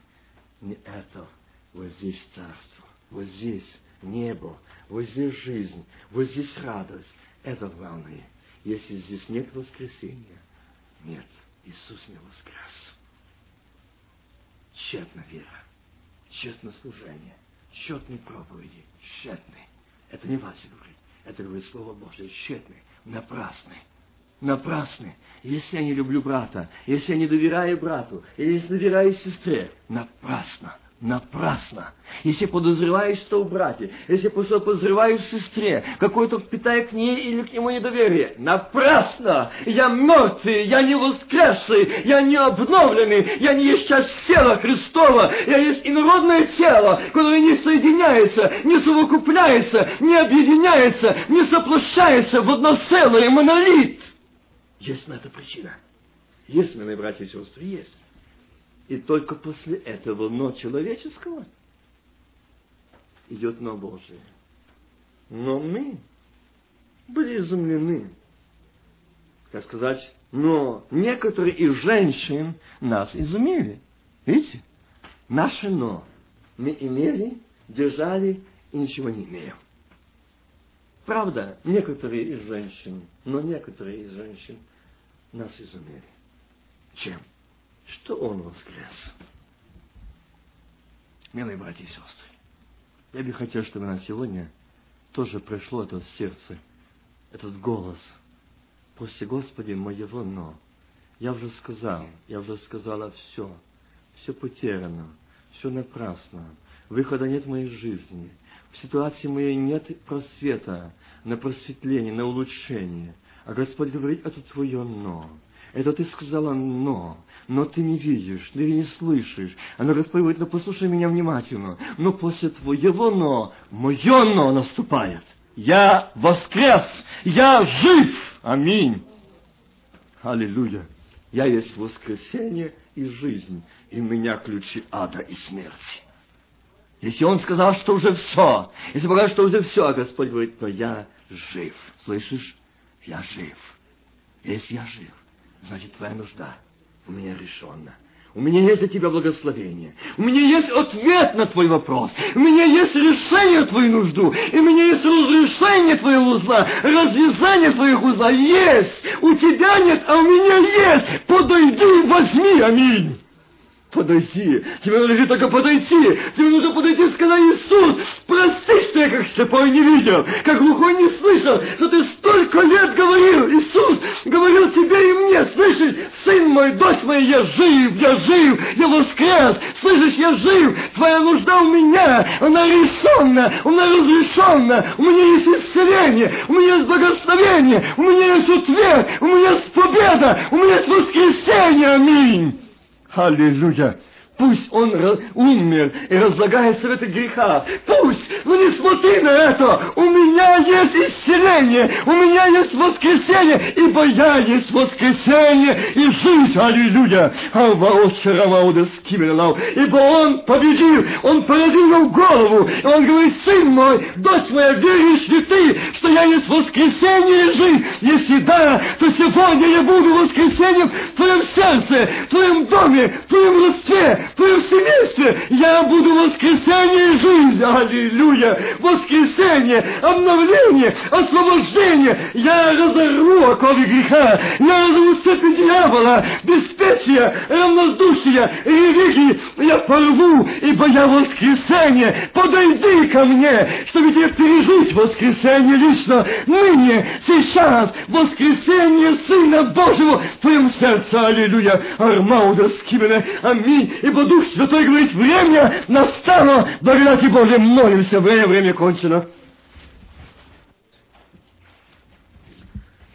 не это, вот здесь Царство, вот здесь небо, вот здесь жизнь, вот здесь радость. Это главное. Если здесь нет воскресения, нет, Иисус не воскрес. Тщетна вера, тщетно служение, тщетные проповеди, тщетные. Это не вас говорит. Это говорит Слово Божье, тщетный, напрасный. напрасны. Если я не люблю брата, если я не доверяю брату, или если доверяю сестре, напрасно напрасно. Если подозреваешь, что у братья, если подозреваешь сестре, какой-то питая к ней или к нему недоверие, напрасно! Я мертвый, я не воскресший, я не обновленный, я не есть часть тела Христова, я есть инородное тело, которое не соединяется, не совокупляется, не объединяется, не соплощается в одно целое, монолит. Есть на это причина. Есть, мои братья и сестры, есть. И только после этого но человеческого идет но Божие. Но мы были изумлены. Как сказать, но некоторые из женщин нас изумили. Видите? Наше но мы имели, держали и ничего не имеем. Правда, некоторые из женщин, но некоторые из женщин нас изумили. Чем? Что Он воскрес. Милые братья и сестры, я бы хотел, чтобы на сегодня тоже пришло это сердце, этот голос. После Господи моего но. Я уже сказал, я уже сказала все. Все потеряно, все напрасно. Выхода нет в моей жизни. В ситуации моей нет просвета на просветление, на улучшение. А Господь говорит, это твое но. Это ты сказала «но», но ты не видишь, ты не слышишь. Она говорит, но послушай меня внимательно. Но после твоего «но» мое «но» наступает. Я воскрес, я жив. Аминь. Аллилуйя. Я есть воскресение и жизнь, и меня ключи ада и смерти. Если он сказал, что уже все, если сказал, что уже все, а Господь говорит, то я жив. Слышишь? Я жив. Если я жив значит, твоя нужда у меня решена. У меня есть для тебя благословение. У меня есть ответ на твой вопрос. У меня есть решение твою нужду. И у меня есть разрешение твоего узла, развязание твоих узла. Есть! У тебя нет, а у меня есть! Подойди и возьми. Аминь. Подойди. Тебе нужно только подойти. Тебе нужно подойти и сказать, Иисус, прости, что я как слепой не видел, как глухой не слышал, что ты столько лет говорил. Иисус говорил тебе и мне, слышишь, сын мой, дочь моя, я жив, я жив, я воскрес. Слышишь, я жив. Твоя нужда у меня, она решенна, она разрешенна. У меня есть исцеление, у меня есть благословение, у меня есть ответ, у меня есть победа, у меня есть воскресение. Аминь. Аллилуйя! Пусть он умер и разлагается в этих грехах. Пусть, но не смотри на это. У меня есть исцеление, у меня есть воскресение, ибо я есть воскресение и жизнь. Аллилуйя. Ибо он победил, он поразил его голову. И он говорит, сын мой, дочь моя, веришь ли ты, что я есть воскресение и жизнь? Если да, то сегодня я буду воскресением в твоем сердце, в твоем доме, в твоем родстве, в твоем семействе я буду воскресение и жизнь. Аллилуйя! Воскресение, обновление, освобождение. Я разорву оковы греха. Я разорву цепи дьявола, беспечия, равнодушия религии. Я порву, ибо я воскресение. Подойди ко мне, чтобы тебе пережить воскресение лично. Ныне, сейчас, воскресение Сына Божьего в твоем сердце. Аллилуйя! Армауда скимене. Аминь. Ибо ибо Дух Святой говорит, время настало, благодати Божьей молимся, время, время кончено.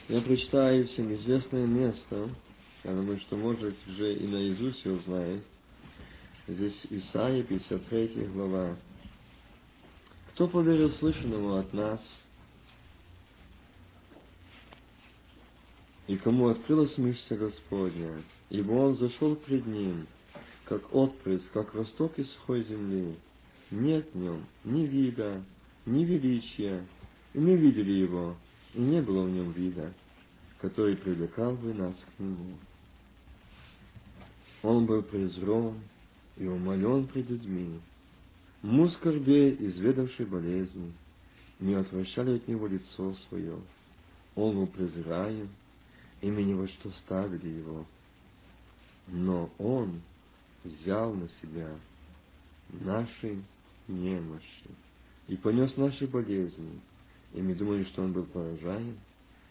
Я прочитаю всем известное место, я думаю, что, может, уже и наизусть его знает. Здесь Исаия, 53 глава. Кто поверил слышанному от нас, и кому открылась мышца Господня, ибо Он зашел пред Ним, как отпрыск, как росток из сухой земли. Нет в нем ни вида, ни величия, и мы видели его, и не было в нем вида, который привлекал бы нас к нему. Он был презрен и умолен пред людьми. Му скорбей, изведавший болезни, не отвращали от него лицо свое. Он был презираем, и мы ни во что ставили его. Но он взял на себя наши немощи и понес наши болезни, и мы думали, что он был поражаем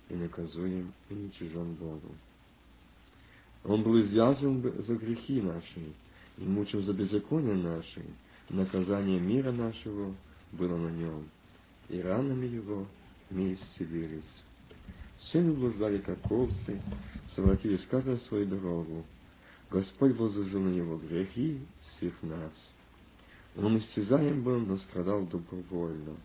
и наказуем, и уничижен Богу. Он был извязан за грехи наши, и мучим за беззаконие наши, наказание мира нашего было на нем, и ранами его мы исцелились. Все мы блуждали, как овцы, совратились каждая свою дорогу. Господь возложил на него грехи всех нас. Он истязаем был, но страдал добровольно,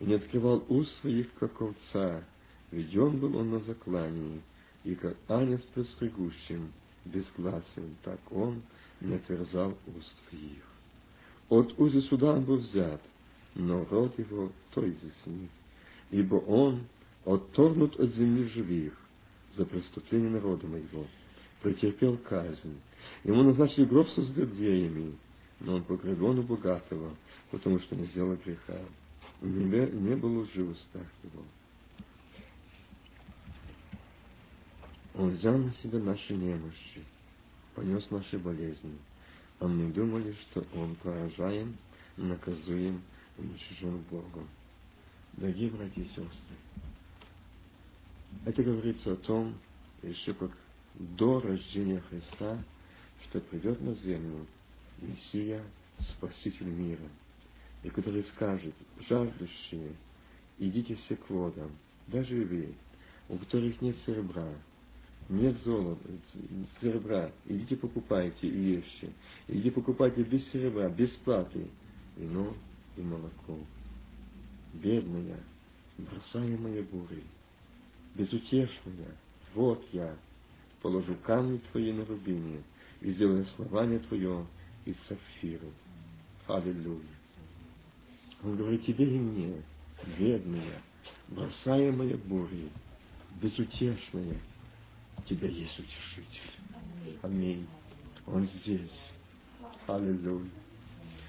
и не открывал уст своих, как овца, веден был он на заклании, и как анец предстригущим, безгласен, так он не отверзал уст своих. От узы суда он был взят, но род его то изъяснит, ибо он отторгнут от земли живых за преступление народа моего, претерпел казнь. Ему назначили гроб со злодеями, но он погребен у богатого, потому что не сделал греха. Не, не было лжи в устах его. Он взял на себя наши немощи, понес наши болезни, а мы думали, что Он поражаем, наказуем, уничижен Богом. Дорогие братья и сестры, это говорится о том, еще как до рождения Христа, что придет на землю Мессия, Спаситель мира, и который скажет, жаждущие, идите все к водам, даже вы, у которых нет серебра, нет золота, серебра, идите покупайте и. Идите покупайте без серебра, без платы, вино и молоко. Бедная, бросаемая бурей, безутешная, вот я, положу камни твои на рубине и сделаю основание твое из сапфира. Аллилуйя. Он говорит тебе и мне, бедная, бросаемая бурей, безутешная, тебя есть утешитель. Аминь. Он здесь. Аллилуйя.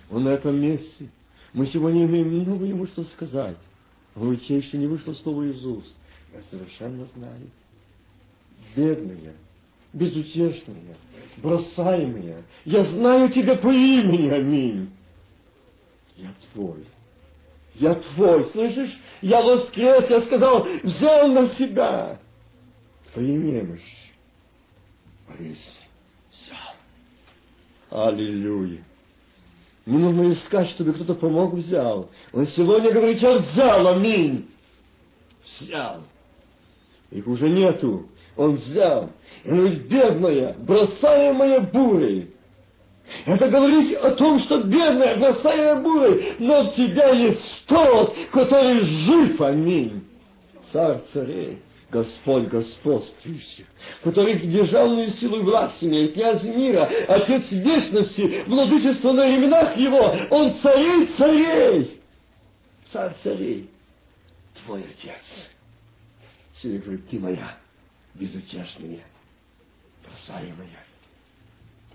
Он на этом месте. Мы сегодня имеем много ему что сказать. Но у тебя еще не вышло слово из уст. Я совершенно знаю. Бедная, безутешная, бросаемая. Я знаю тебя по имени. Аминь. Я твой. Я твой. Слышишь? Я воскрес, я сказал, взял на себя твои немощи. Борис взял. Аллилуйя. Не нужно искать, чтобы кто-то помог, взял. Он сегодня говорит, я взял, аминь. Взял. Их уже нету. Он взял. И говорит, бедная, бросаемая бурей. Это говорит о том, что бедная, бросаемая бурей, но в тебя есть тот, который жив, аминь. Царь царей. Господь господствующий, который державную силу и власть имеет, князь мира, Отец вечности, владычество на именах Его, Он царей царей, царь царей, твой Отец. Сегодня говорит, ты моя, безутешная, бросаемая.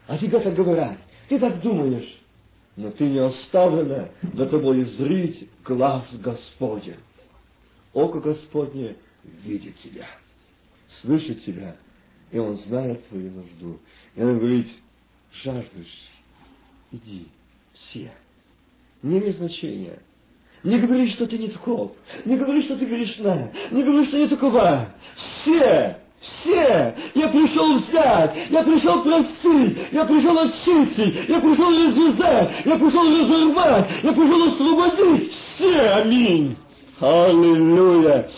А тебе так говорят, ты так думаешь, но ты не оставлена до тобой зрить глаз Господень. Око Господне — видит тебя, слышит тебя, и Он знает твою нужду. И Он говорит, жаждешь, иди, все. Не имеет значения. Не говори, что ты не таков. Не говори, что ты грешна. Не говори, что не такова. Все, все! Я пришел взять, я пришел простить, я пришел очистить, я пришел развязать, я пришел разорвать, я пришел освободить. Все! Аминь! Аллилуйя!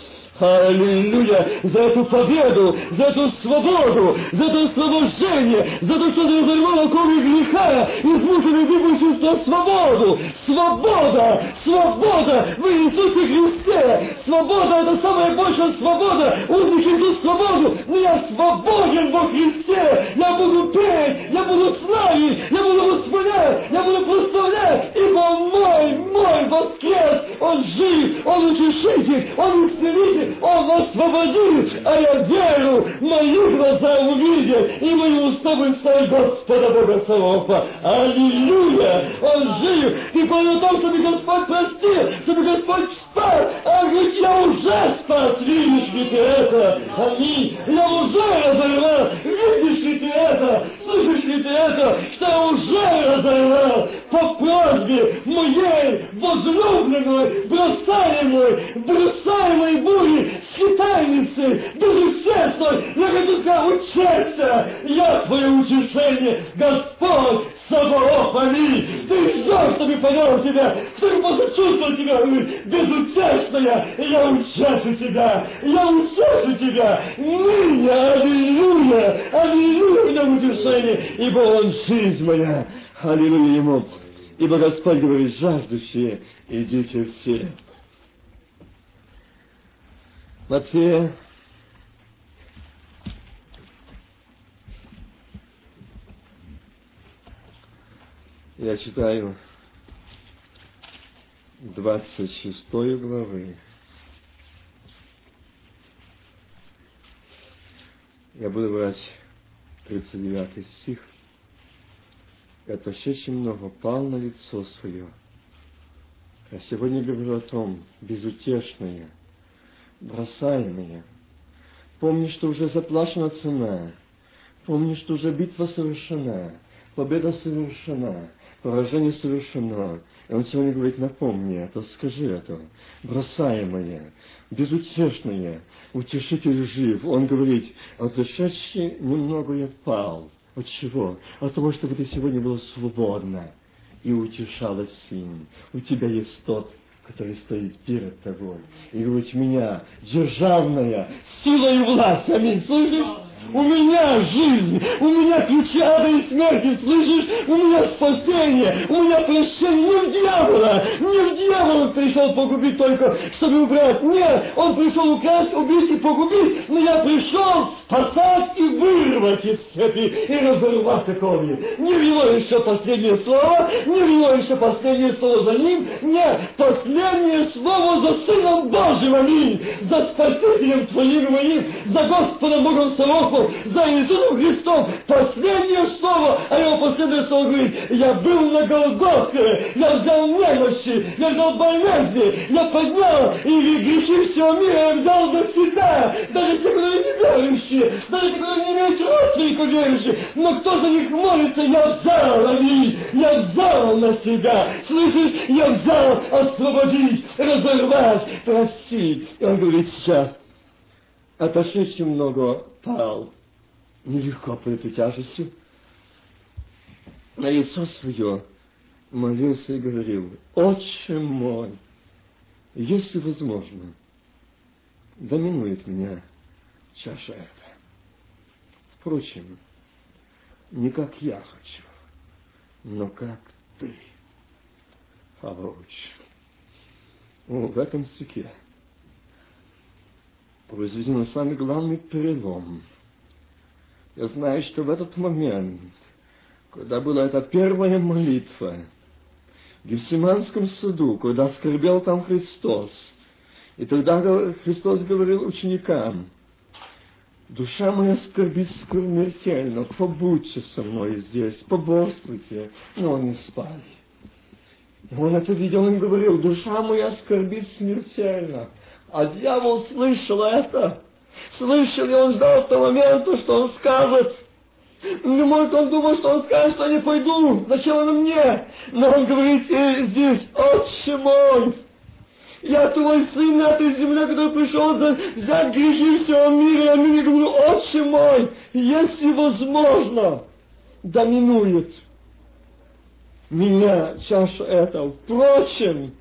Аллилуйя! За эту победу, за эту свободу, за это освобождение, за то, что ты разорвал оковы греха и выпустить на свободу! Свобода! Свобода в Иисусе Христе! Свобода — это самая большая свобода! Узники идут свободу, но я свободен во Христе! Я буду петь, я буду славить, я буду восполнять, я буду прославлять, ибо мой, мой воскрес! Он жив, он утешитель, он исцелитель, он освободит, а я верю, мои глаза увидят, и мои уста выставят Господа Бога Савопа. Аллилуйя! Он жив! Ты понял том, чтобы Господь простил, чтобы Господь спас, а говорит, я уже спас, видишь ли ты это? Аминь! Я уже разорвал, видишь ли ты это? Слышишь ли ты это? Что я уже разорвал? по просьбе моей возлюбленной, бросаемой, бросаемой бури, скитальницы, безутешной, я хочу сказать, участия, я твое утешение, Господь, Саваоф, аминь. Ты ждешь, чтобы понял тебя, чтобы посочувствовал тебя, безутешная, я учашу тебя, я учашу тебя, ныне, аллилуйя, аллилуйя, нем утешение, ибо он жизнь моя, аллилуйя ему. Ибо Господь говорит, жаждущие, идите все. Матфея Я читаю 26 главы. Я буду брать 39 стих. И отошедший много пал на лицо свое. Я сегодня говорю о безутешное, бросаемое. Помни, что уже заплачена цена. Помни, что уже битва совершена, победа совершена поражение совершено. И он сегодня говорит, напомни это, скажи это, бросаемое, безутешное, утешитель жив. Он говорит, отошедший немного я пал. От чего? От того, чтобы ты сегодня была свободна и утешалась им. У тебя есть тот, который стоит перед тобой. И говорит, меня, державная, сила и власть. Аминь. Слышишь? У меня жизнь, у меня ключи ада и смерти, слышишь? У меня спасение, у меня прощение не в дьявола, не в дьявола пришел погубить только, чтобы убрать. Нет, он пришел украсть, убить и погубить, но я пришел спасать и вырвать из цепи и разорвать оковьи. Не в его еще последнее слово, не в его еще последнее слово за ним, нет, последнее слово за Сыном Божьим, аминь, за Спасителем Твоим моим, за Господом Богом Савохом, за Иисусом Христом. Последнее слово, а его последнее слово говорит, я был на Голгофе, я взял немощи, я взял болезни, я поднял и грехи всего мира я взял за себя, даже те, которые не верующие, даже те, которые не имеют родственников верующих, но кто за них молится, я взял, аминь, я взял на себя, слышишь, я взял освободить, разорвать, простить. Он говорит сейчас, отошедший много пал нелегко под этой тяжестью. На лицо свое молился и говорил, «Отче мой, если возможно, доминует меня чаша эта. Впрочем, не как я хочу, но как ты, Авроч. В этом стихе произведен самый главный перелом. Я знаю, что в этот момент, когда была эта первая молитва, в Гефсиманском саду, когда скорбел там Христос, и тогда Христос говорил ученикам, Душа моя скорбит смертельно, побудьте со мной здесь, поборствуйте, но они спали. Он это видел, он говорил, душа моя скорбит смертельно, а дьявол слышал это. Слышал, и он ждал того момента, что он скажет. Не может, он думал, что он скажет, что я не пойду. Зачем он мне? Но он говорит э, здесь, отче мой, я твой сын на этой земле, который пришел за, взять грехи всего мира. Я мне говорю, отче мой, если возможно, доминует меня чаша эта. Впрочем,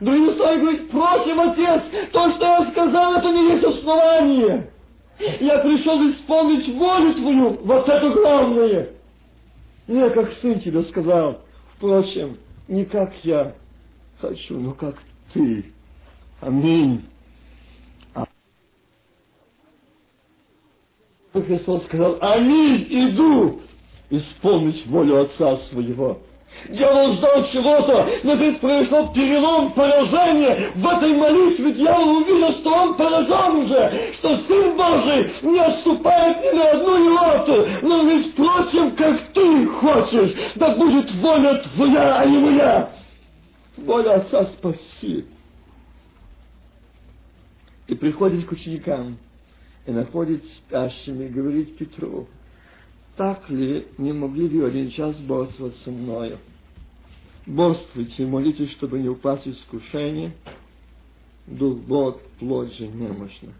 Другими словами говорит, просим, Отец, то, что я сказал, это не есть основание. Я пришел исполнить волю Твою, вот это главное. Не как сын тебе сказал, впрочем, не как я хочу, но как ты. Аминь. Христос сказал, аминь, иду исполнить волю Отца своего. Дьявол ждал чего-то, но здесь произошел перелом, поражение. В этой молитве дьявол увидел, что он поражен уже, что Сын Божий не отступает ни на одну иоту, но ведь впрочем, как ты хочешь, да будет воля твоя, а не моя. Воля Отца спаси. И приходит к ученикам, и находит спящими, говорит Петру, так ли не могли бы один час бодрствовать со мною? Борствуйте, молитесь, чтобы не упасть в искушение. Дух Бог, плоть же немощна.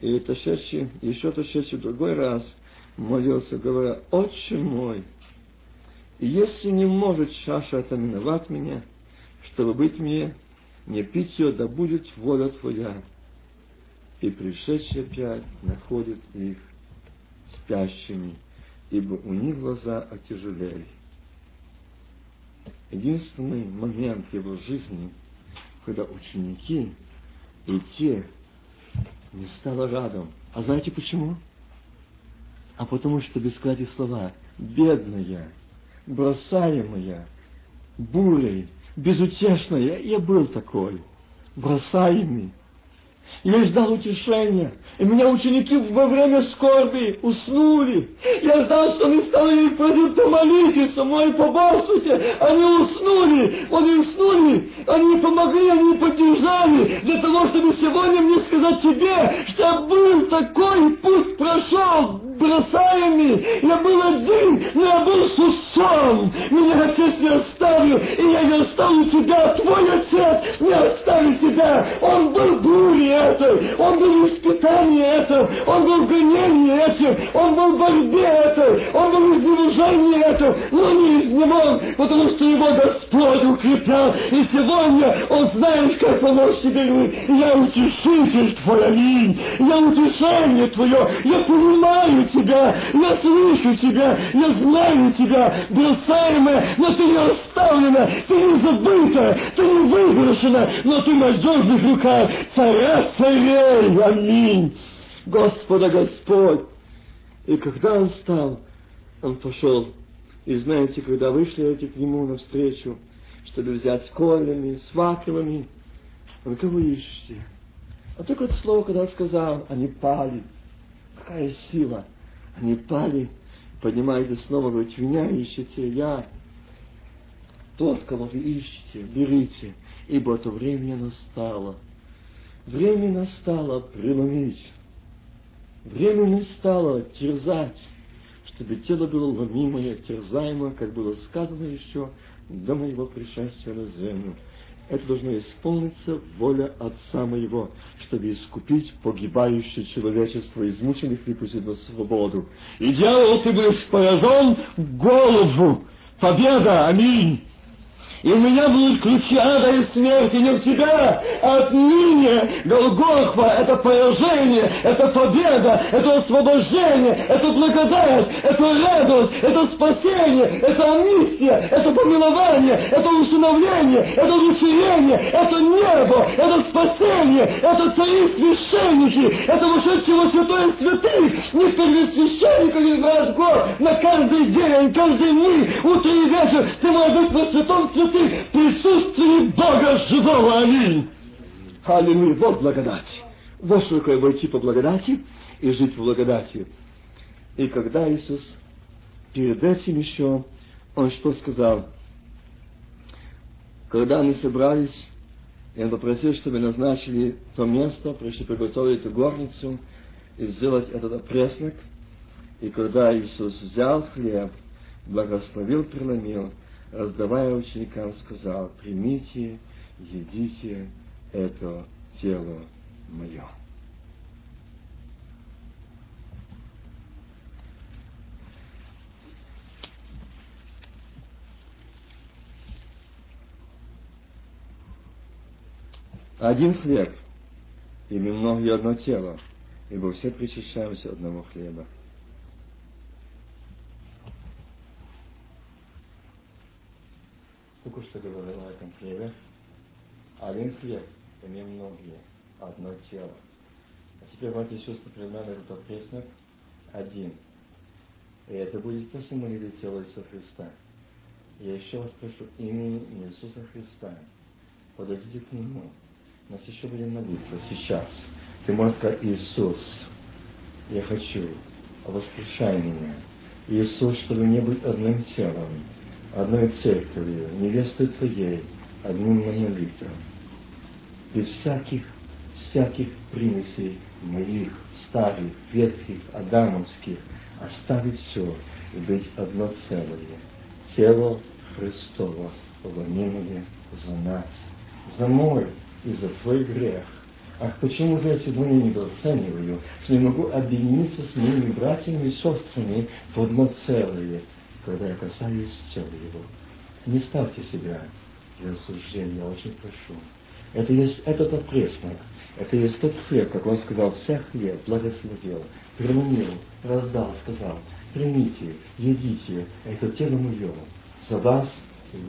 И Тошедший, еще Тошедший в другой раз молился, говоря, «Отче мой, если не может чаша эта миновать меня, чтобы быть мне, не пить ее, да будет воля Твоя». И пришедший опять находит их спящими, ибо у них глаза отяжелели. Единственный момент его жизни, когда ученики и те не стало рядом. А знаете почему? А потому что без сказать слова «бедная», «бросаемая», «бурей», «безутешная» я был такой, бросаемый, я ждал утешения. И меня ученики во время скорби уснули. Я ждал, что они стали их просить, помолитесь со мной, поборствуйте. Они уснули. Они уснули. Они помогли, они поддержали. Для того, чтобы сегодня мне сказать тебе, что был такой, путь прошел, бросаемый. Я был один, но я был с отцом. Меня отец не оставил, и я не оставлю тебя. Твой отец не оставит тебя. Он был бурей этой, он был в испытании этом, он был в гонении этим, он был в борьбе этой, он был в изнеможении этом, но не изнемог, потому что его Господь укреплял. И сегодня он знает, как помочь тебе. Я утешитель твой, аминь. Я утешение твое, я понимаю тебя, я слышу тебя, я знаю тебя, бросаемая, но ты не оставлена, ты не забыта, ты не выброшена, но ты в надежных руках царя царей, аминь. Господа Господь. И когда он стал, он пошел. И знаете, когда вышли эти к нему навстречу, чтобы взять с колями, с факелами, он кого ищете? А только это слово, когда сказал, они пали. Какая сила! Они пали, поднимаете снова, говорите, меня ищете, я тот, кого вы ищете, берите, ибо это время настало. Время настало преломить. Время настало терзать, чтобы тело было ломимое, терзаемое, как было сказано еще до моего пришествия на землю это должно исполниться воля Отца моего, чтобы искупить погибающее человечество, измученных выпустить на свободу. И дьявол, ты будешь поражен в голову. Победа! Аминь! И у меня будут ключи ада и смерти не в тебя, а отныне Голгофа — это поражение, это победа, это освобождение, это благодать, это радость, это спасение, это амнистия, это помилование, это усыновление, это расширение, это небо, это спасение, это цари священники, это вошедшего святое святых, не первосвященника из наш год, на каждый день, каждый миг, утро и вечер, ты можешь быть на святом святых, ты присутствии Бога живого. Аминь. Аллилуйя. Вот благодать. Вот что такое войти по благодати и жить в благодати. И когда Иисус перед этим еще, Он что сказал? Когда они собрались, и Он попросил, чтобы назначили то место, пришли приготовить эту горницу и сделать этот опреснок. И когда Иисус взял хлеб, благословил, преломил, раздавая ученикам, сказал, примите, едите это тело мое. Один хлеб, или многие одно тело, ибо все причащаемся одного хлеба. Только что говорил о этом хлебе. Один хлеб, имеем многие, одно тело. А теперь, братья и сестры, перед нами этот преснок один. И это будет после молитвы тела Иисуса Христа. Я еще вас прошу имени Иисуса Христа. Подойдите к Нему. Нас еще будем молиться сейчас. Ты можешь сказать, Иисус, я хочу, воскрешай меня. Иисус, чтобы не быть одним телом, одной церковью, невестой Твоей, одним монолитом. Без всяких, всяких примесей моих, старых, ветхих, адамовских, оставить все и быть одно целое. Тело Христово полонены за нас, за мой и за твой грех. Ах, почему же я сегодня недооцениваю, что не могу объединиться с моими братьями и сестрами в одно целое, когда я касаюсь тела его. Не ставьте себя для осуждения, очень прошу. Это есть этот опреснок, это есть тот хлеб, как он сказал, вся хлеб благословил, преломил, раздал, сказал, примите, едите, это тело мое, за вас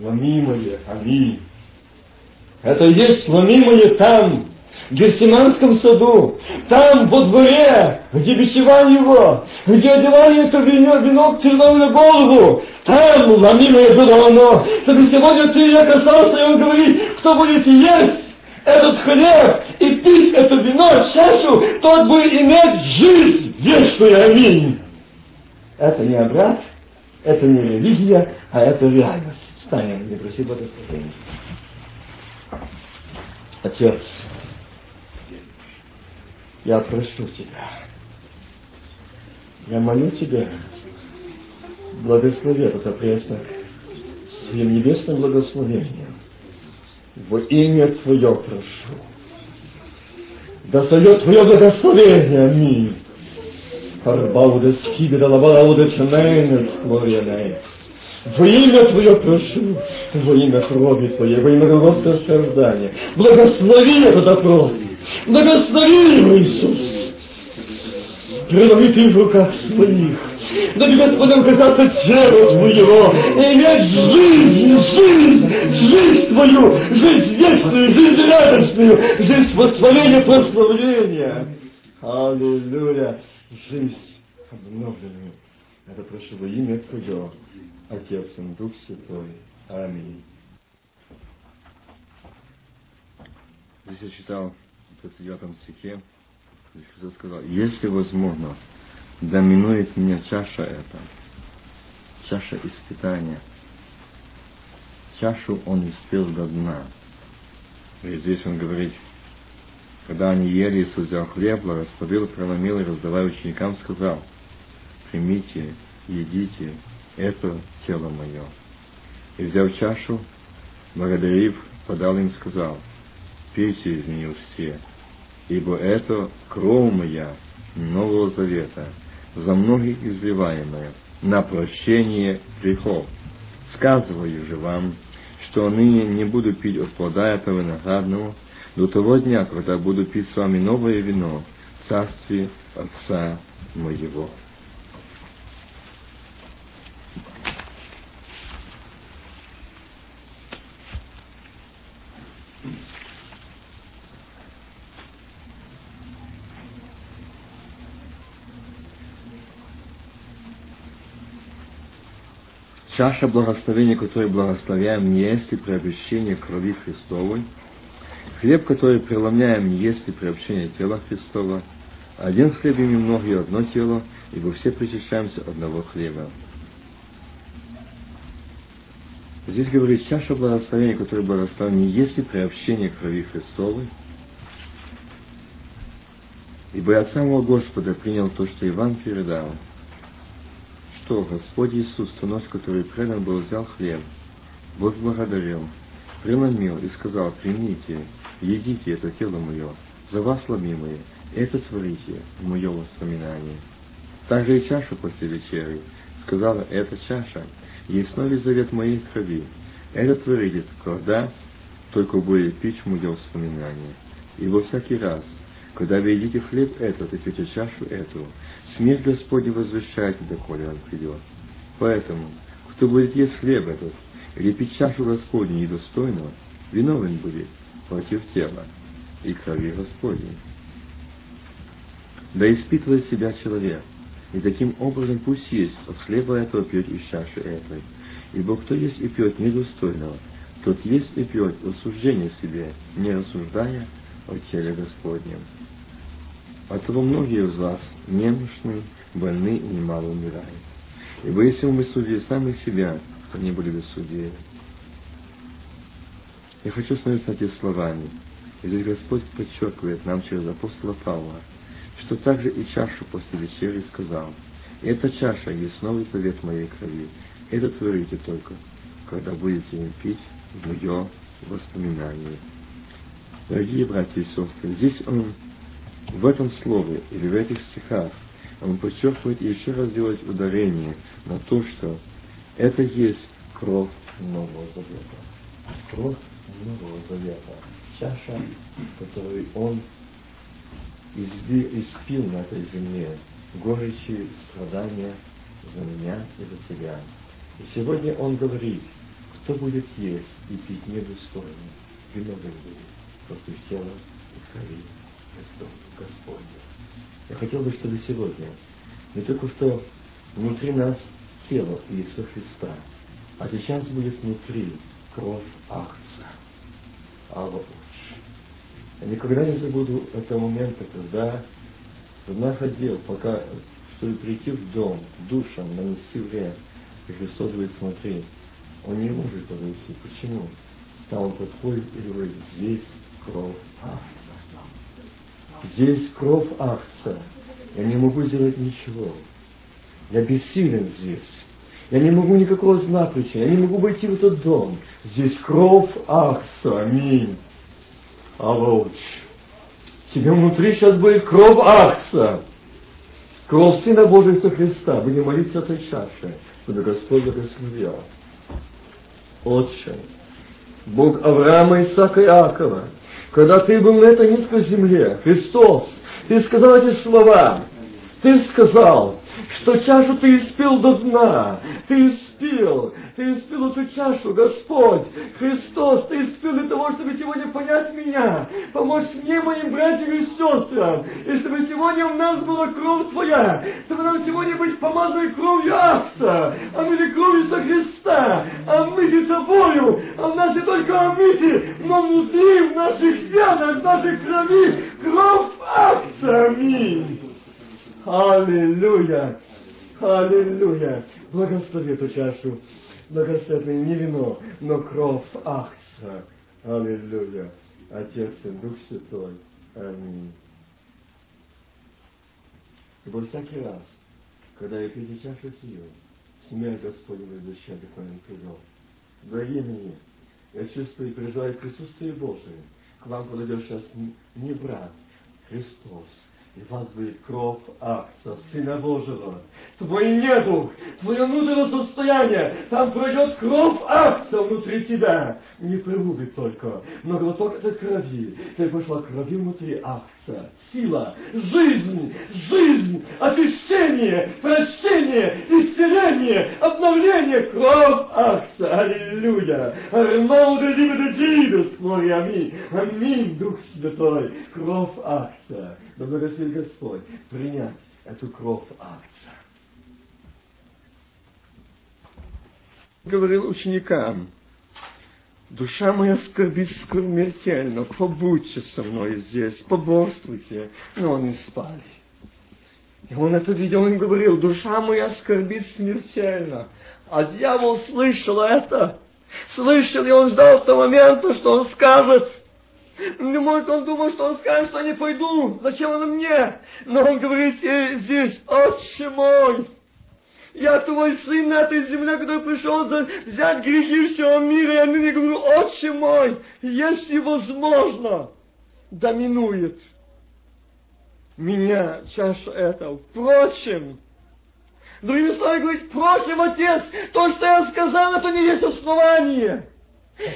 ломимое, аминь. Это есть ломимое там, в Герсиманском саду, там, во дворе, где бичевали его, где одевали это вино, венок терновый на голову, там ломимое было оно, чтобы сегодня ты я касался, и он говорит, кто будет есть этот хлеб и пить это вино, чашу, тот будет иметь жизнь вечную. Аминь. Это не обряд, это не религия, а это реальность. Встанем, не проси благословения. Отец, я прошу Тебя. Я молю Тебя, благослови этот опреснок своим небесным благословением. Во имя Твое прошу. Да сойдет Твое благословение. Аминь. Арбауда скибеда лавауда чанайна склоренай. Во имя Твое прошу, во имя крови Твоей, во имя Голгофского страдания. Благослови этот опрос. Благослови его, Иисус. Преломи ты в руках своих. Да Господом казаться телу Твоего и иметь жизнь, жизнь, жизнь Твою, жизнь вечную, жизнь радостную, жизнь восхваления, прославления. Аллилуйя. Жизнь обновленную. Это прошу во имя Твое, Отец и Дух Святой. Аминь. Здесь я читал 39 стихе, Христос сказал, если возможно, доминует меня чаша эта, чаша испытания. Чашу он испил до дна. И здесь он говорит, когда они ели, Иисус взял хлеб, благословил, преломил и раздавая ученикам, сказал, примите, едите, это тело мое. И взяв чашу, благодарив, подал им, сказал, пейте из нее все, ибо это кровь моя Нового Завета, за многих изливаемая, на прощение грехов. Сказываю же вам, что ныне не буду пить от плода этого виноградного до того дня, когда буду пить с вами новое вино в царстве Отца моего. Чаша благословения, которую благословляем, есть ли приобщение крови Христовой. Хлеб, который преломляем, есть ли приобщение тела Христова. Один хлеб и многие одно тело, ибо все причащаемся одного хлеба. Здесь говорит, чаша благословения, которая благословена, есть ли приобщение крови Христовой. Ибо я от самого Господа принял то, что Иван передал – что Господь Иисус, ту ночь, который предан был, взял хлеб, возблагодарил, преломил и сказал, примите, едите это тело мое, за вас ломимые, это творите в мое воспоминание. Также и чашу после вечери, сказала, эта чаша есть новый завет моей крови, это творите, когда только будет пить в мое воспоминание. И во всякий раз, когда вы едите хлеб этот и пьете чашу эту, смерть Господня возвещает, доколе Он придет. Поэтому, кто будет есть хлеб этот, или пить чашу Господню недостойного, виновен будет против тела и крови Господней. Да испытывает себя человек, и таким образом пусть есть от хлеба этого пьет из чаши этой. Ибо кто есть и пьет недостойного, тот есть и пьет осуждение себе, не рассуждая о теле Господнем. Оттого многие из вас немощны, больны и немало умирают. Ибо если мы судили сами себя, то не были бы судьи. Я хочу остановиться над этими словами. И здесь Господь подчеркивает нам через апостола Павла, что также и чашу после вечери сказал, «Эта чаша есть новый завет моей крови. Это творите только, когда будете им пить в ее воспоминании. Дорогие братья и сестры, здесь он в этом слове или в этих стихах он подчеркивает еще раз делает ударение на то, что это есть кровь Нового Завета. Кровь Нового Завета. Чаша, которую он испил на этой земле, горечи страдания за меня и за тебя. И сегодня он говорит, кто будет есть и пить недостойно, виновен будет против тела и крови Господня. Я хотел бы, чтобы сегодня не только что внутри нас тело Иисуса Христа, а сейчас будет внутри кровь Ахца, Ава Я никогда не забуду этого момента, когда в наш отдел, пока, чтобы прийти в дом, душам, нанести вред, и Христос говорит, смотри, он не может подойти. Почему? Там он подходит и говорит, здесь кровь Ахца. Здесь кровь Ахца. Я не могу сделать ничего. Я бессилен здесь. Я не могу никакого знака причины. Я не могу войти в этот дом. Здесь кровь Ахса. Аминь. Аллоуч. Тебе внутри сейчас будет кровь Ахса. Кровь Сына Божьего Христа. Будем молиться этой чаше, чтобы Господь благословил. Отче, Бог Авраама, Исаака и Иакова, когда ты был на этой низкой земле, Христос, ты сказал эти слова. Ты сказал, что чашу ты испил до дна. Ты испил, ты испил эту чашу, Господь, Христос, ты испил для того, чтобы сегодня понять меня, помочь мне, моим братьям и сестрам, и чтобы сегодня у нас была кровь Твоя, чтобы нам сегодня быть помазанной кровью Акса, а мы не кровью со Христа, а мы Тобою, а в нас не только омыты, но внутри, в наших венах, в нашей крови, кровь Акса, аминь. Аллилуйя! Аллилуйя! Благослови эту чашу. Благослови не вино, но кровь Ахца. Аллилуйя! Отец и Дух Святой. Аминь. Ибо всякий раз, когда я пью чашу сию, смерть Господня возвещать, как Он привел. Дорогие мои, я чувствую и переживаю присутствие Божие. К вам подойдет сейчас не брат, Христос, и вас будет кровь Акса, Сына Божьего. Твой недуг, твое внутреннее состояние, там пройдет кровь Акса внутри тебя. Не прилубит только, но глоток этой крови. Ты пошла крови внутри Акса. Сила, жизнь, жизнь, очищение, прощение, исцеление, обновление, кровь Акса. Аллилуйя. Армауда Дивидедидус, аминь. Аминь, Дух Святой. Кровь Акса. Да благословит Господь принять эту кровь акция. Говорил ученикам, душа моя скорбит смертельно, побудьте со мной здесь, поборствуйте. Но они спали. И он это видел, он говорил, душа моя скорбит смертельно. А дьявол слышал это. Слышал, и он ждал того момента, что он скажет, не может, он думал, что он скажет, что не пойду. Зачем он мне? Но он говорит здесь, отче мой, я твой сын на этой земле, который пришел взять грехи всего мира. Я ныне говорю, отче мой, если возможно, доминует меня чаша эта. Впрочем, другими словами говорить, впрочем, отец, то, что я сказал, это не есть основание.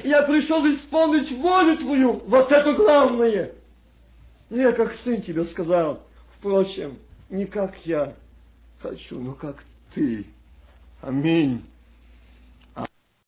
Я пришел исполнить волю Твою, вот это главное. Не как сын тебе сказал. Впрочем, не как я хочу, но как ты. Аминь.